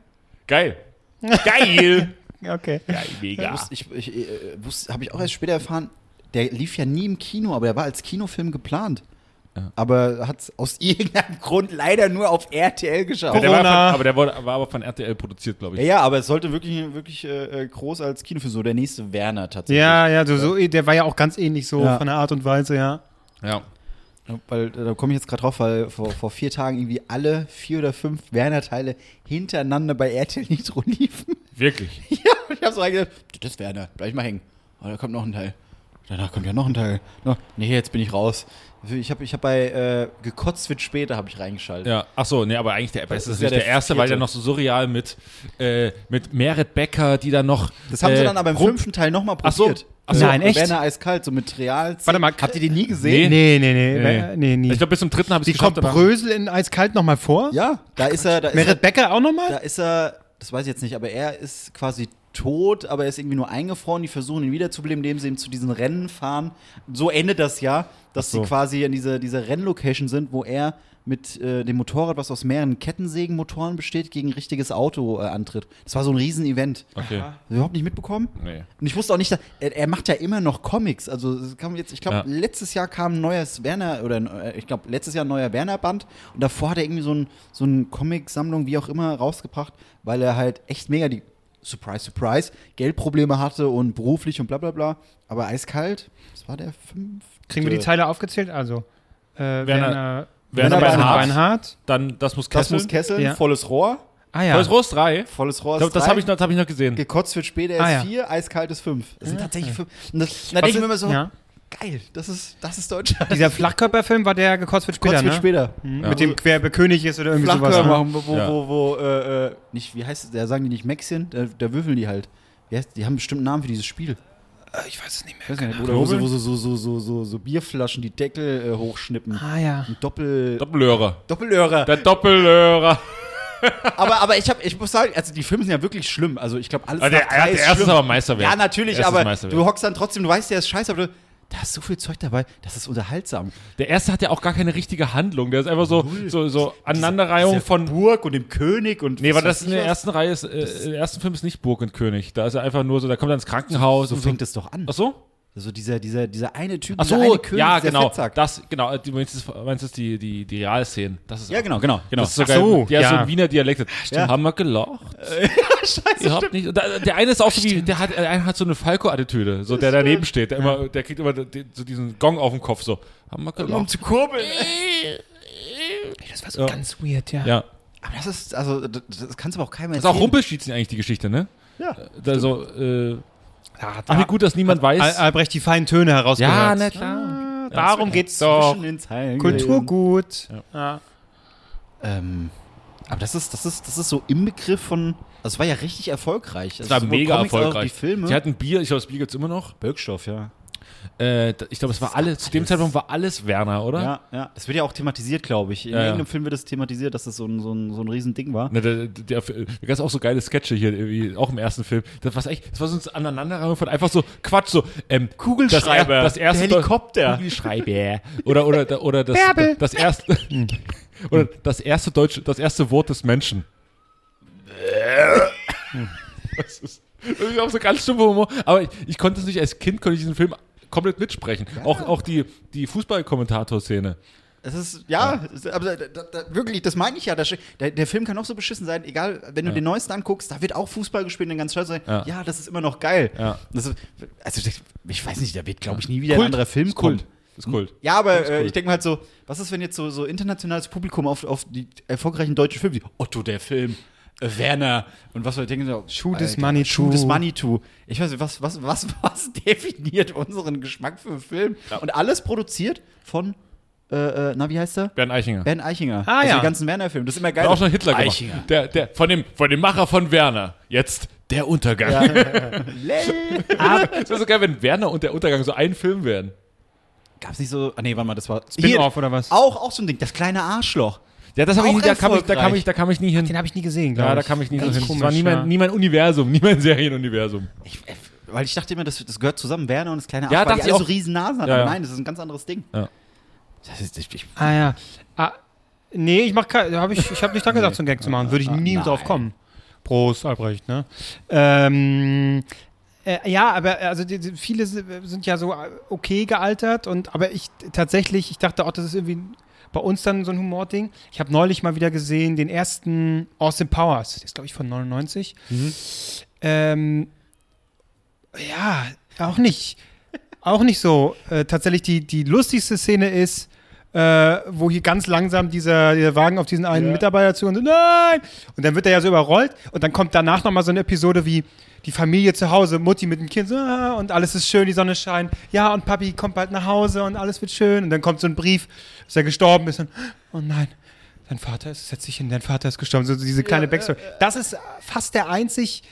Geil. <laughs> Geil. Okay. Geil, mega. Ich, ich, äh, wusste- habe ich auch erst später erfahren, der lief ja nie im Kino, aber der war als Kinofilm geplant. Aber hat es aus <laughs> irgendeinem Grund leider nur auf RTL geschafft. Der war von, aber der wurde, war aber von RTL produziert, glaube Ja, ich. ja, aber es sollte wirklich, wirklich äh, äh, groß als Kinofilm, so der nächste Werner tatsächlich. Ja, ja, so, so, der war ja auch ganz ähnlich so Ja. von der Art und Weise, ja. Ja. Ja, Weil äh, da komme ich jetzt gerade drauf, weil vor, vor vier Tagen irgendwie alle vier oder fünf Werner-Teile hintereinander bei RTL Nitro liefen. Wirklich. <laughs> ja, und ich habe so reingedacht, das ist Werner, bleib mal hängen. Oh, da kommt noch ein Teil. Danach kommt ja noch ein Teil. No, nee, jetzt bin ich raus. Ich habe ich hab bei äh, Gekotzt wird später habe ich reingeschaltet. Ja, ach so, nee, aber eigentlich der beste Das ist ist ja nicht der, der erste, weil der noch so surreal mit, äh, mit Merit Becker, die dann noch. Das haben sie äh, dann aber im rum- fünften Teil nochmal Ach so. probiert. Ach so. Nein, echt? Werner eiskalt, so mit Real. Warte mal, habt ihr den nie gesehen? Nee, nee, nee. Nee. Nee, nee, nie. Ich glaube, bis zum dritten habe ich Die es kommt geschafft. aber- Brösel in Eiskalt nochmal vor? Ja, da ist er, da ist er, Merit Becker auch da nochmal? ist er, das weiß ich jetzt nicht, aber er ist quasi tot, aber er ist irgendwie nur eingefroren. Die versuchen ihn wiederzubeleben, indem sie ihn zu diesen Rennen fahren. So endet das ja, dass so. sie quasi in dieser diese Rennlocation sind, wo er mit äh, dem Motorrad, was aus mehreren Kettensägenmotoren besteht, gegen ein richtiges Auto äh, antritt. Das war so ein Riesen-Event. Okay. Du überhaupt nicht mitbekommen? Nee. Und ich wusste auch nicht, dass, er, er macht ja immer noch Comics. Also es kam jetzt, ich glaube, Ja. letztes Jahr kam ein neues Werner oder äh, ich glaube letztes Jahr ein neuer Werner Band und davor hat er irgendwie so ein so eine Comic-Sammlung wie auch immer rausgebracht, weil er halt echt mega die Surprise Surprise Geldprobleme hatte und beruflich und bla bla bla. Aber eiskalt, das war der fünfte. Kriegen wir die Teile aufgezählt? Also, äh, Werner, Werner Werner Beinhardt. Beinhardt. Dann, das muss Das Kessel. muss Kesseln, Ja. volles Rohr, Ah ja. Volles Rost 3. volles Rohr. Ist das drei. habe ich, noch- das hab ich noch gesehen. Gekotzt wird später Ah, ist ja. vier, eiskalt ist fünf. Das sind tatsächlich fünf. Und das, da denke ich ist- mir immer so, ja. Geil, das ist, das ist Deutschland. <laughs> Dieser Flachkörperfilm war der gekotzt wird später, ne? später. Mhm. Ja. Mit dem Querbekönig ist oder irgendwie sowas. Flachkörper Ne? machen, wo, wo, Ja. wo, wo äh, äh, nicht, wie heißt es, da sagen die nicht Maxien, da, da würfeln die halt. Wie heißt, die haben einen bestimmten Namen für dieses Spiel. Äh, Ich weiß es nicht Ich mehr. weiß nicht, Oder wo, so, wo so, so, so, so, so, so Bierflaschen die Deckel äh, hochschnippen. Ah ja. Ein Doppel, Doppellöhrer. Doppellöhrer. Der Doppellörer. <laughs> aber, aber ich, hab, ich muss sagen, also die Filme sind ja wirklich schlimm. Also ich glaube, alles Ah, der, nach drei der ist erste ist schlimm. aber Meisterwerk. Ja, natürlich, aber du hockst dann trotzdem, du weißt, der ist scheiße, aber du, da ist so viel Zeug dabei, das ist unterhaltsam. Der erste hat ja auch gar keine richtige Handlung. Der ist einfach so, so, so Aneinanderreihung von. Burg und dem König und Nee, weil das in der was. ersten Reihe ist, äh, im ersten Film ist nicht Burg und König. Da ist er einfach nur so, da kommt er ins Krankenhaus So so. fängt es doch an. Ach so? Also dieser, dieser, dieser eine Typ, Ach dieser so, eine König, ja, der genau. Fettsack. Das, genau. Du meinst, das- meinst das die, die, die Realszenen. Das ist Ja, auch- genau, genau, genau. Das ist so Ach so, der ist so ja. ein Wiener Dialekt. Ja. Haben wir gelacht? <laughs> Scheiße, Ihr nicht. da- Der eine ist auch so wie, der hat, der eine hat so eine Falco-Attitüde, so der daneben steht, der immer, der kriegt immer den- so diesen Gong auf den Kopf, so. Haben wir um gelacht? zu kurbeln. <laughs> Das war so Ja. ganz weird, ja. Ja. Aber das ist, also, das, das kannst du aber auch keinem Das ist erzählen. auch Rumpelstilzchen eigentlich die Geschichte, ne? Ja. Da so, äh, Ja, ach, wie gut, dass niemand weiß. Al Albrecht die feinen Töne herausgehört. ja, na klar. Ah, darum geht's doch. Zwischen den Zeilen Kulturgut. Ja. Ähm, aber das ist, das ist, das ist so im Begriff von, also es war ja richtig erfolgreich. Das war sowohl mega Comics erfolgreich. Die Filme. Sie hatten Bier, ich glaube, das Bier gibt's immer noch. Birkstoff, ja. Äh, ich glaube, es war alles, zu dem Zeitpunkt war alles Werner, oder? Ja, ja. Das wird ja auch thematisiert, glaube ich. In Ja, ja. irgendeinem Film wird das thematisiert, dass das so ein, so ein, so ein Riesending war. Ne, der, der, der, da gab's auch so geile Sketche hier, irgendwie, auch im ersten Film. Das war echt, das war so ein Aneinanderreihung von einfach so Quatsch, so ähm, Kugelschreiber, Das, das erste der Helikopter. Kugelschreiber. Oder oder oder das Bärbel. das erste <laughs> oder das erste deutsche, das erste Wort des Menschen. das ist, das ist auch so ganz stumpfer Humor. Aber ich, ich konnte es nicht als Kind, konnte ich diesen Film komplett mitsprechen. Auch auch die die Fußballkommentator-Szene. Es ist, ja, es- aber da, da, da, wirklich, das meine ich ja. Das, der, der Film kann auch so beschissen sein, egal, wenn du Ja. den neuesten anguckst, da wird auch Fußball gespielt und ganz stolz sein. Ja. Ja. das ist immer noch geil. Ja. Ist, also, ich weiß nicht, da wird, glaube ich, nie wieder Kult. ein anderer Film Ist kommen. Kult. Ist Kult. Ja, aber äh, cool. ich denke mir halt so, was ist, wenn jetzt so, so internationales Publikum auf, auf die erfolgreichen deutschen Filme, wie Otto der Film, äh, Werner und was wir denken, so, Shoot is Alter, Money Shoot to. is Money to. Ich weiß nicht, was, was, was, <laughs> was definiert unseren Geschmack für einen Film? Und alles produziert von äh, äh, na, wie heißt der? Bernd Eichinger. Bernd Eichinger. Ah, also ja. die ganzen Werner-Filme. Das ist immer geil. Hat auch schon Hitler gemacht. Eichinger. Der, der, von, dem, von dem Macher von Werner. Jetzt der Untergang. das <laughs> wäre so geil, wenn Werner und der Untergang so ein Film wären. Gab's nicht so. Ah, nee, warte mal, das war. Spin-off oder was? Auch, auch so ein Ding. Das kleine Arschloch. Ja, das habe ich nie, da kam ich, da kam ich, da kam ich nie hin. Den habe ich nie gesehen, glaube Ja, da kam ich nie so hin. Das war nie mein, nie mein Universum, <laughs> nie mein Serienuniversum. Ich, äh, weil ich dachte immer, das, das gehört zusammen. Werner und das kleine Ja, dachte ich so riesen Nasen haben. Ja. Nein, das ist ein ganz anderes Ding. Ja. Das ist, ich, ich, Ah ja. Ah, nee, ich mach hab ich, ich habe nicht <laughs> dran gedacht, so einen Gag zu machen. Würde ich nie nein. drauf kommen. Prost, Albrecht, ne? Ähm, äh, ja, aber also die, die, viele si- sind ja so äh, okay gealtert und aber ich tatsächlich, ich dachte auch, das ist irgendwie bei uns dann so ein Humording. Ich habe neulich mal wieder gesehen den ersten Austin Powers, der ist glaube ich von 99. Ähm, ja, auch nicht. Auch nicht so. Äh, tatsächlich die, die lustigste Szene ist, äh, wo hier ganz langsam dieser, dieser Wagen auf diesen einen Mitarbeiter zu und so, nein! Und dann wird er ja so überrollt und dann kommt danach nochmal so eine Episode wie die Familie zu Hause, Mutti mit dem Kind so, ah, und alles ist schön, die Sonne scheint. Ja, und Papi kommt bald nach Hause und alles wird schön. Und dann kommt so ein Brief, dass er gestorben ist und, oh nein, dein Vater ist, setz dich hin, dein Vater ist gestorben. So diese kleine Backstory. Das ist fast der einzig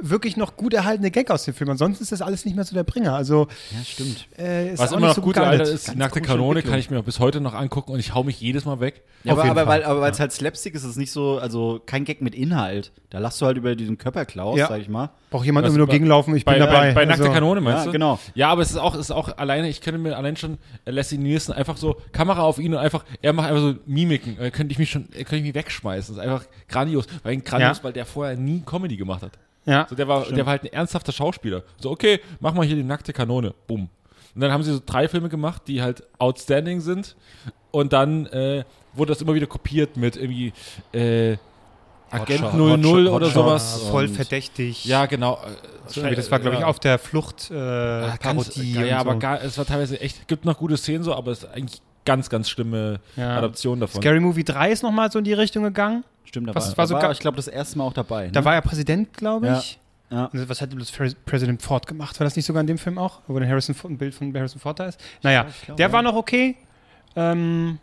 wirklich noch gut erhaltene Gag aus dem Film. Ansonsten ist das alles nicht mehr so der Bringer. Also, ja, stimmt. äh, ist Was auch immer nicht noch so gut gealtert. ist, die Ganz nackte Kanone kann ich mir auch bis heute noch angucken und ich hau mich jedes Mal weg. Ja, aber, aber, weil, aber weil es halt Slapstick ist, ist es nicht so, also kein Gag mit Inhalt. Da lachst du halt über diesen Körperklaus, Ja. sag ich mal. Braucht jemand nur gegenlaufen, ich Bei, bin dabei. bei, bei nackte Also, Kanone meinst Ja, du? genau. Ja, aber es ist auch, es ist auch alleine, ich könnte mir allein schon äh, Leslie Nielsen einfach so Kamera auf ihn und einfach, er macht einfach so Mimiken. Äh, könnte ich mich schon, äh, könnte ich mich wegschmeißen. Das ist einfach grandios. Weil grandios, Ja. weil der vorher nie Comedy gemacht hat. Ja. So, der war, der war halt ein ernsthafter Schauspieler. So, okay, mach mal hier die nackte Kanone. Bumm. Und dann haben sie so drei Filme gemacht, die halt outstanding sind. Und dann äh, wurde das immer wieder kopiert mit irgendwie äh, Agent Hotshot, 00 Hotshot, oder Hotshot. sowas. voll Und- verdächtig. Ja, genau. So, das war, glaube ich, auf der Flucht äh, Ah, ganz, Parodie. ja, und ja, aber so. gar, es war teilweise echt, gibt noch gute Szenen so, aber es ist eigentlich ganz, ganz schlimme Ja. Adaption davon. Scary Movie 3 ist nochmal so in die Richtung gegangen. Stimmt, da Was war, war da so war ga- ich glaube, das erste Mal auch dabei. Ne? Da war er Präsident, glaube Ja. ich. Ja. Und was hat das Pres- President Ford gemacht? War das nicht sogar in dem Film auch? Wo der Harrison, Ford- ein Bild von Harrison Ford da ist? Naja, ich glaube, der ja. war noch okay. Ähm,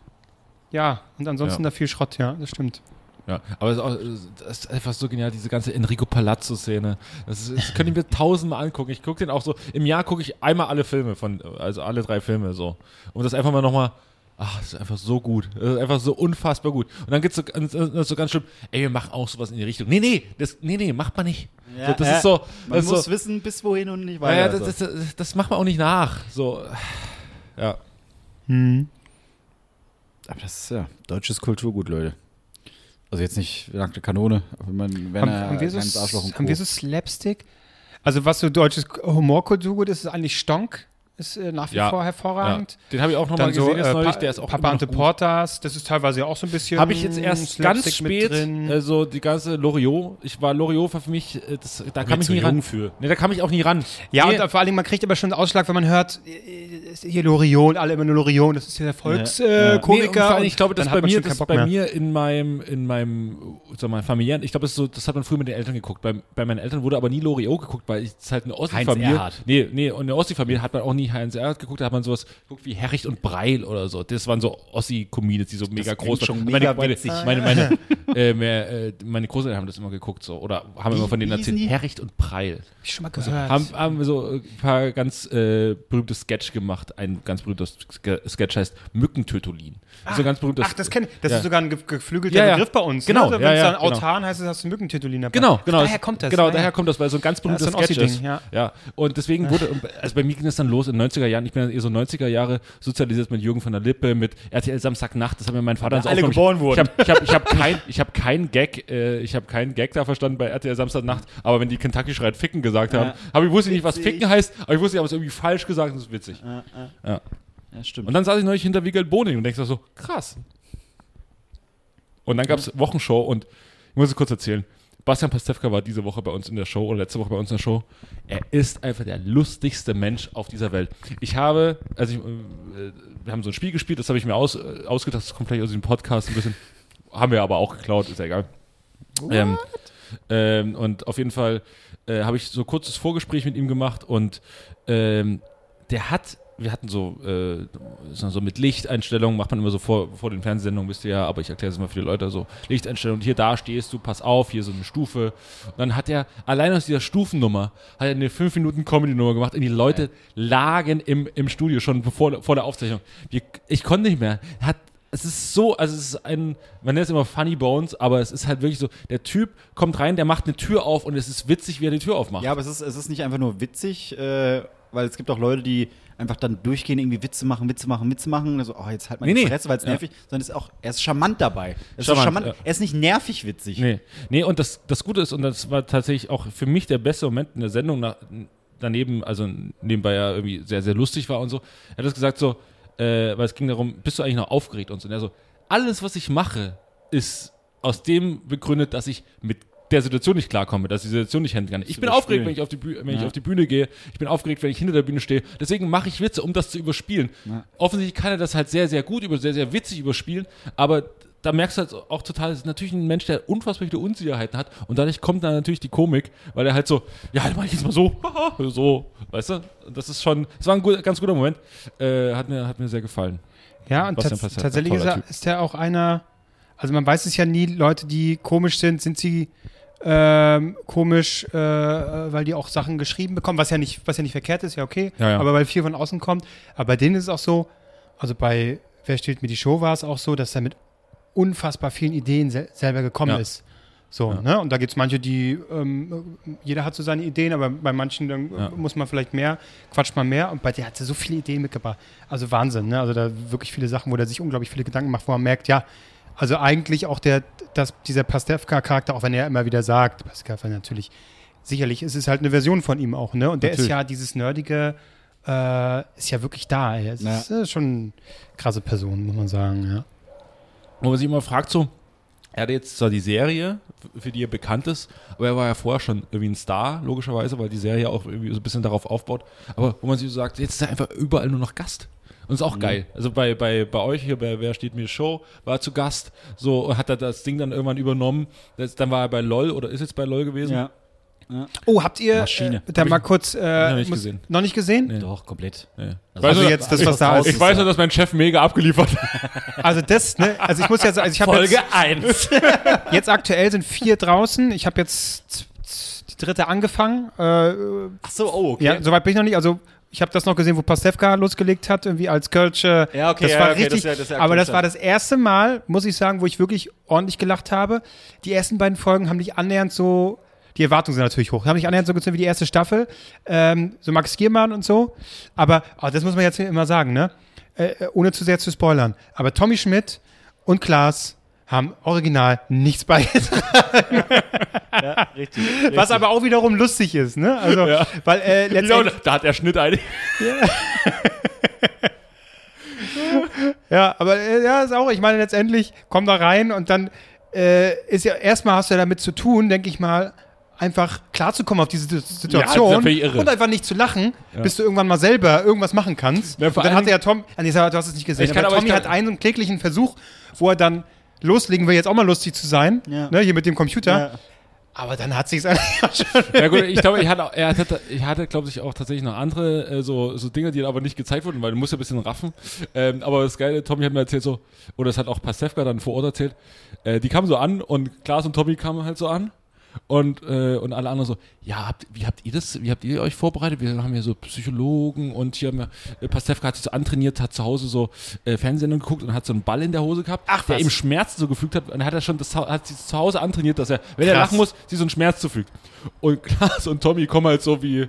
ja, und ansonsten Ja. da viel Schrott, ja, das stimmt. Ja, aber es ist, auch, das ist einfach so genial, diese ganze Enrico Palazzo-Szene. Das, ist- das könnte ich mir tausendmal angucken. Ich gucke den auch so, im Jahr gucke ich einmal alle Filme von, also alle drei Filme so. Und das einfach mal nochmal, ach, das ist einfach so gut. Das ist einfach so unfassbar gut. Und dann geht's so, ganz- das ist so ganz schlimm, ey, wir machen auch sowas in die Richtung. Nee, nee, das, nee, nee, macht man nicht. Ja, so, das ja. ist so, Man das ist muss so, wissen, bis wohin und nicht weiter. ja, also. das, das, das, das macht man auch nicht nach. So, ja. Hm. Aber das ist ja deutsches Kulturgut, Leute. Also jetzt nicht nackte Kanone, aber wenn man Haben, Werner, haben, wir so, Arschloch haben wir so Slapstick? Also was so deutsches Humorkulturgut ist, ist eigentlich Stonk. Ist äh, nach wie Ja. vor ja. hervorragend. Den habe ich auch nochmal so gesehen äh, neulich, der ist auch Papa gut. Porters, das ist teilweise ja auch so ein bisschen Habe ich jetzt erst ganz Slapstick mit spät, also die ganze Loriot, ich war Loriot war für mich, äh, das, da kam ich nie ran. jung für. Nee, da kam ich auch nie ran. Ja, nee, und vor allem, man kriegt aber schon einen Ausschlag, wenn man hört, äh, hier Lorion, alle immer nur Lorion, das ist ja der Volkskomiker. Ja. Äh, Ja. Nee, und und ich glaube, das bei hat man mir, das bei mehr. mir in meinem, in meinem, sag mal, familiären, ich glaube, das, ist so, das hat man früher mit den Eltern geguckt. Bei, bei meinen Eltern wurde aber nie Loriot geguckt, weil es halt eine Ossi-Familie. Erhardt. Nee, nee, und eine Ossi-Familie hat man auch nie Heinz Erhardt geguckt, da hat man sowas geguckt wie Herricht und Breil oder so. Das waren so Ossi-Comedians, die so mega klingt groß waren. mega meine, meine, meine, meine, <laughs> äh, mehr, äh, meine Großeltern haben das immer geguckt so oder haben immer von denen wie erzählt. die? Herricht und Breil. Hab ich schon mal gehört. Haben, haben wir so ein paar ganz äh, berühmte Sketch gemacht. Ein ganz berühmter Ske- Sketch heißt Mückentötolin. Das ist so ganz berühmtes. Ach, das kenn ich. Das Ja. ist sogar ein ge geflügelter Ja, ja. Begriff bei uns. Genau, Ne? Also, Wenn es dann genau. Autan heißt, es hast du Mückentitulin dabei. Genau, genau. Daher kommt das. Genau, Ah, daher kommt das, weil so ein ganz berühmter Das Sketch ist. Ja. ja. Und deswegen wurde, also bei mir ging das dann los in den 90er Jahren. Ich bin eher so 90er Jahre sozialisiert mit Jürgen von der Lippe, mit RTL Samstagnacht. Das hat mir mein Vater so alle aufgenommen. geboren Ich habe ich hab, ich hab kein, ich hab kein Gag, äh, ich habe keinen Gag da verstanden bei RTL Samstagnacht. Aber wenn die Kentucky schreit Ficken gesagt haben, habe ich wusste nicht, was Witzig. Ficken heißt, aber ich wusste, ich habe es irgendwie falsch gesagt und das ist witzig. Ja. Ja, stimmt. Und dann saß ich neulich hinter Wiegald Boning und denkst so, krass. Und dann gab es Wochenshow und ich muss es kurz erzählen. Bastian Pastewka war diese Woche bei uns in der Show oder letzte Woche bei uns in der Show. Er ist einfach der lustigste Mensch auf dieser Welt. Ich habe, also ich, äh, wir haben so ein Spiel gespielt, das habe ich mir aus, äh, ausgedacht, das kommt gleich aus dem Podcast ein bisschen. Haben wir aber auch geklaut, ist ja egal. Ähm, ähm, und auf jeden Fall äh, habe ich so kurzes Vorgespräch mit ihm gemacht und ähm, der hat wir hatten so, äh, so mit Lichteinstellungen, macht man immer so vor, vor den Fernsehsendungen, wisst ihr ja, aber ich erkläre es mal für die Leute, so Lichteinstellungen, hier da stehst du, pass auf, hier so eine Stufe. Und dann hat er, allein aus dieser Stufennummer, hat er eine 5 Minuten Comedy-Nummer gemacht und die Leute lagen im, im Studio schon bevor, vor der Aufzeichnung. Wir, ich konnte nicht mehr. Hat, es ist so, also es ist ein, man nennt es immer Funny Bones, aber es ist halt wirklich so, der Typ kommt rein, der macht eine Tür auf und es ist witzig, wie er die Tür aufmacht. Ja, aber es ist, es ist nicht einfach nur witzig, äh, weil es gibt auch Leute, die einfach dann durchgehen, irgendwie Witze machen, Witze machen, Witze machen. Also, oh, jetzt halt mal Nee, die. Fresse, weil es Ja. nervig sondern ist auch, er ist charmant dabei. Er ist, Charmant, charmant, ja. er ist nicht nervig witzig. Nee, nee und das, das Gute ist, und das war tatsächlich auch für mich der beste Moment in der Sendung, nach, daneben, also nebenbei er irgendwie sehr, sehr lustig war und so. Er hat das gesagt so, äh, weil es ging darum, bist du eigentlich noch aufgeregt und so. Und er so, alles, was ich mache, ist aus dem begründet, dass ich mit der Situation nicht klarkomme, dass ich die Situation nicht handeln kann. Ich bin aufgeregt, wenn ich auf die, Bühne, wenn ich Ja. auf die Bühne gehe. Ich bin aufgeregt, wenn ich hinter der Bühne stehe. Deswegen mache ich Witze, um das zu überspielen. Ja. Offensichtlich kann er das halt sehr, sehr gut, über sehr, sehr witzig überspielen, aber da merkst du halt auch total, das ist natürlich ein Mensch, der unfassbar viele Unsicherheiten hat und dadurch kommt dann natürlich die Komik, weil er halt so, ja, dann mach ich jetzt mal so, <laughs> so, weißt du? Das ist schon, das war ein gut, ganz guter Moment, äh, hat, mir, hat mir sehr gefallen. Ja, und tats tatsächlich ist er, ist er auch einer, also man weiß es ja nie, Leute, die komisch sind, sind sie ähm, komisch, äh, weil die auch Sachen geschrieben bekommen, was ja nicht, was ja nicht verkehrt ist, ja okay, Ja, ja. aber weil viel von außen kommt. Aber bei denen ist es auch so, also bei Wer steht mir die Show war es auch so, dass er mit unfassbar vielen Ideen sel selber gekommen Ja. ist. So, ne? Und da gibt es manche, die, ähm, jeder hat so seine Ideen, aber bei manchen dann muss man vielleicht mehr, quatscht man mehr. Und bei der hat er so viele Ideen mitgebracht. Also Wahnsinn, ne? Also da wirklich viele Sachen, wo er sich unglaublich viele Gedanken macht, wo man merkt, ja, also eigentlich auch der, dass dieser Pastewka-Charakter, auch wenn er immer wieder sagt, Pastewka natürlich, sicherlich ist es halt eine Version von ihm auch, ne? Und der Natürlich. ist ja dieses nerdige, äh, ist ja wirklich da. Es Ja. ist äh, schon eine krasse Person, muss man sagen, ja. Und man sich immer fragt so, er hat jetzt zwar die Serie, für die er bekannt ist, aber er war ja vorher schon irgendwie ein Star, logischerweise, weil die Serie auch irgendwie so ein bisschen darauf aufbaut. Aber wo man sich so sagt, jetzt ist er einfach überall nur noch Gast. Und ist auch geil. Also bei, bei, bei euch hier, bei Wer steht mir Show, war zu Gast, so hat er das Ding dann irgendwann übernommen. Das, dann war er bei LOL oder ist jetzt bei LOL gewesen. Ja. Oh, habt ihr Maschine. Äh, da Hab mal ich kurz äh, noch nicht muss- gesehen. Noch nicht gesehen? Nee. Doch, komplett. Ja. Also Also Weißt du, jetzt das, was da ist. Ich weiß nur, dass mein Chef mega abgeliefert hat. <laughs> Also das, ne? Also ich muss ja sagen, also ich habe jetzt, 1. <laughs> jetzt aktuell sind vier draußen. Ich habe jetzt die dritte angefangen. Äh, Ach so, oh, okay. Ja, soweit bin ich noch nicht. Also ich habe das noch gesehen, wo Pastewka losgelegt hat, irgendwie als Kölsche. Ja, okay, das ja, war okay, richtig. das ja- das ja aber das war das erste Mal, muss ich sagen, wo ich wirklich ordentlich gelacht habe. Die ersten beiden Folgen haben nicht annähernd so. Die Erwartungen sind natürlich hoch. Haben nicht annähernd so gezogen wie die erste Staffel. Ähm, so Max Giermann und so. Aber oh, das muss man jetzt immer sagen, ne? Äh, äh, ohne zu sehr zu spoilern. Aber Tommy Schmidt und Klaas haben original nichts beigetragen. ja, richtig, Was aber auch wiederum lustig ist, ne? Also, weil äh, <laughs> Genau, letztendlich. da hat er Schnitt ein. <laughs> Ja, aber äh, ja, ist auch, ich meine, letztendlich komm da rein und dann äh, ist ja, erstmal hast du ja damit zu tun, denke ich mal, einfach klarzukommen auf diese Sit- Situation Ja, ja und einfach nicht zu lachen, bis du irgendwann mal selber irgendwas machen kannst. Ja, dann hatte ja Tom, ah, nee, du hast es nicht gesehen, Ich aber Tommy hat einen kläglichen Versuch, wo er dann loslegen will, jetzt auch mal lustig zu sein, Ja. ne, hier mit dem Computer. Ja. Aber dann hat sich's <laughs> eigentlich auch schon. Ja gut, ich glaube, ich hatte, er hatte, ich hatte, glaube ich, auch tatsächlich noch andere äh, so, so Dinge, die aber nicht gezeigt wurden, weil du musst ja ein bisschen raffen. Ähm, aber das Geile, Tommy hat mir erzählt so, oder das hat auch Pastewka dann vor Ort erzählt, äh, die kamen so an und Klaas und Tommy kamen halt so an und, äh, und alle anderen so, ja, habt, wie habt ihr das, wie habt ihr euch vorbereitet? Wir haben ja so Psychologen und hier haben wir, äh, Pastewka hat sich so antrainiert, hat zu Hause so äh, Fernsehsendungen geguckt und hat so einen Ball in der Hose gehabt, Ach, der was. ihm Schmerzen so gefügt hat und dann hat er schon das, hat sich zu Hause antrainiert, dass er, wenn er Krass. lachen muss, sich so einen Schmerz zufügt. Und <laughs> Klaas und Tommy kommen halt so wie,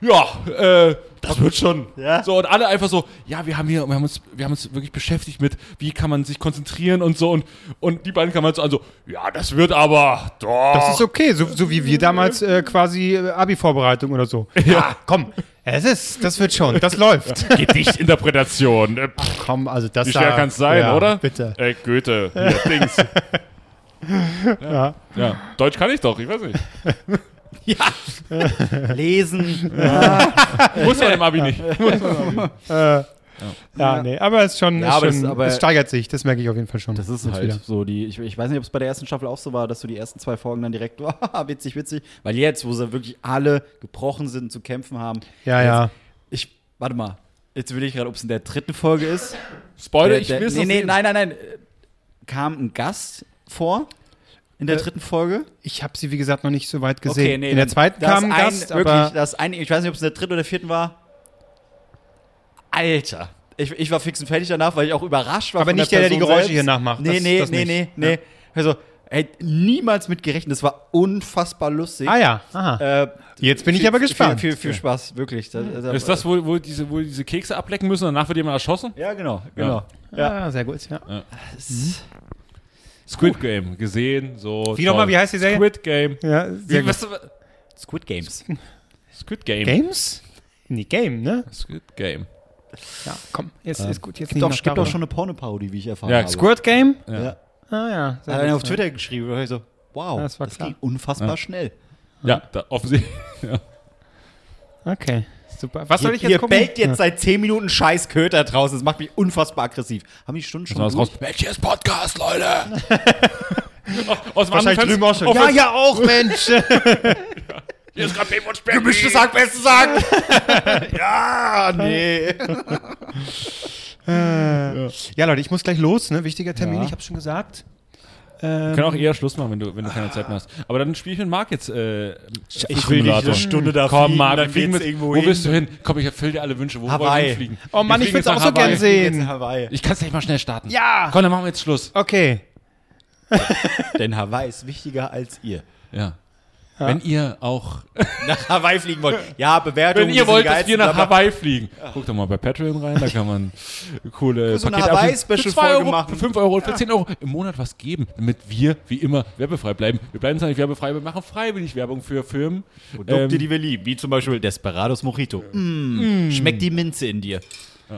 ja, äh, das wird schon. Ja. So, und alle einfach so, ja, wir haben hier, wir haben uns, wir haben uns wirklich beschäftigt mit, wie kann man sich konzentrieren und so. Und, und die beiden kamen halt so an, so, ja, das wird aber, doch. Das ist okay, so, so wie wir damals äh, quasi äh, Abi-Vorbereitung oder so. Ja, komm, es ist, das wird schon, das <laughs> läuft. Gedichtinterpretation. Äh, Komm, also das Wie schwer da- kann es sein, ja, oder? Bitte. Äh, Goethe, <laughs> hier, Dings. ja. ja, Deutsch kann ich doch, ich weiß nicht. <laughs> <laughs> Lesen. Muss man im Abi nicht. <laughs> Ja, nee, aber es ist schon, Ja, ist aber schon das- aber- es steigert sich, das merke ich auf jeden Fall schon. Das ist halt wieder. so die, ich, ich weiß nicht, ob es bei der ersten Staffel auch so war, dass du die ersten zwei Folgen dann direkt, ah, <laughs> witzig, witzig. Weil jetzt, wo sie wirklich alle gebrochen sind und zu kämpfen haben. Ja, jetzt, ja. Ich, warte mal. Jetzt will ich gerade, ob es in der dritten Folge ist. Spoiler, Der- ich der- will es nee, nee, nein, nein, nein. Kam ein Gast vor in der Äh, dritten Folge? Ich habe sie, wie gesagt, noch nicht so weit gesehen. in der zweiten kam ein Gast, wirklich, aber das ein, ich weiß nicht, ob es in der dritten oder vierten war. Alter. Ich, ich war fix und fertig danach, weil ich auch überrascht war. Aber von nicht der, der die Person Geräusche selbst. hier nachmacht. Nee, Das- nee, das nee, nee, nee. Also, ey, niemals mit gerechnet. Das war unfassbar lustig. Ah ja, aha. Äh, Jetzt bin ich viel- aber gespannt. Viel, viel, viel Spaß, wirklich. Da- da- Ist das, wo, wo, diese, wo diese Kekse ablecken müssen und danach wird jemand erschossen? Ja, genau, genau. Ja. Ah, sehr gut, ja. Squid Game, gesehen, so. Wie nochmal, wie heißt die Serie? Squid Game. Ja, sehr Wie, gut. was, Squid Games. Squid Game. Games? Nee, Game, ne? Squid Game. Ja, komm, jetzt ist gut. Jetzt Gibt noch gibt darüber. schon eine Pornoparodie, wie ich erfahren Ja, habe. Squirt Game? Ja. Ja. Ah ja. Hat einer auf ja. Twitter geschrieben. Da war ich so, wow, Das war das klar. ging unfassbar schnell. Ja, da, offensichtlich. <laughs> Ja. Okay, super. Was soll ich ihr jetzt gucken? bellt jetzt seit 10 Minuten scheiß Köter draußen. Das macht mich unfassbar aggressiv. Haben die Stunden schon raus? Welches Podcast, Leute? <laughs> Aus dem Wahrscheinlich anderen drüben auch schon. Fenster- Ja, ja, auch, Mensch. <laughs> Hier ist gerade Pep und Specky. Gemischtes Hack, bestes Sagen. <laughs> ja, nee. ja, Leute, ich muss gleich los, ne? Wichtiger Termin, Ja. ich hab's schon gesagt. Wir können auch eher Schluss machen, wenn du, wenn du keine Zeit mehr hast. Aber dann spiele ich mit Marc jetzt. Äh, Ich will nicht eine Stunde da Komm, fliegen, Marc, dann wir fliegen mit. irgendwo Wo hin. willst du hin? Komm, ich erfülle dir alle Wünsche. Wo Hawaii. wollen wir hinfliegen? Oh Mann, Wir ich fliegen will's jetzt auch so gern sehen. Hawaii. Ich kann es nicht mal schnell starten. Ja. Komm, dann machen wir jetzt Schluss. Okay. Denn Hawaii ist wichtiger als ihr. Ja. Wenn ihr auch, <laughs> Nach Hawaii fliegen wollt. Ja, Bewertung. wenn ihr wollt, dass wir nach Hawaii fliegen, guckt doch mal bei Patreon rein, da kann man <laughs> coole so Pakete abschließen. Hawaii-Special für 2 Folge Euro, machen. für 5 Euro, für 10 Euro im Monat was geben, damit wir, wie immer, werbefrei bleiben. Wir bleiben zwar nicht werbefrei, wir machen freiwillig Werbung für Firmen. Produkte, Ähm, die wir lieben. Wie zum Beispiel Desperados Mojito. Mm. Schmeckt die Minze in dir.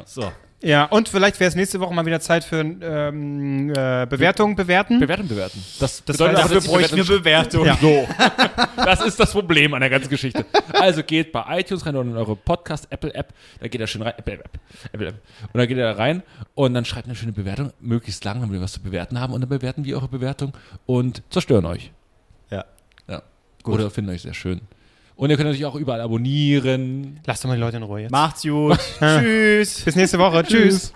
So. Ja, und vielleicht wäre es nächste Woche mal wieder Zeit für ähm, äh, Bewertung bewerten. Bewerten, bewerten. Das, Das bedeutet Dafür die bräuchten wir Bewertung- Bewertung. So. <laughs> Das ist das Problem an der ganzen Geschichte. Also geht bei iTunes rein oder in eure Podcast-Apple-App. Da geht er schön rein. Apple-App. Apple-App. Und da geht er rein und dann schreibt eine schöne Bewertung. Möglichst lang, damit wir was zu bewerten haben. Und dann bewerten wir eure Bewertung und zerstören euch. ja. Ja. Oder finden euch sehr schön. Und ihr könnt natürlich auch überall abonnieren. Lasst doch mal die Leute in Ruhe jetzt. Macht's gut. <laughs> Tschüss. Bis nächste Woche. Tschüss.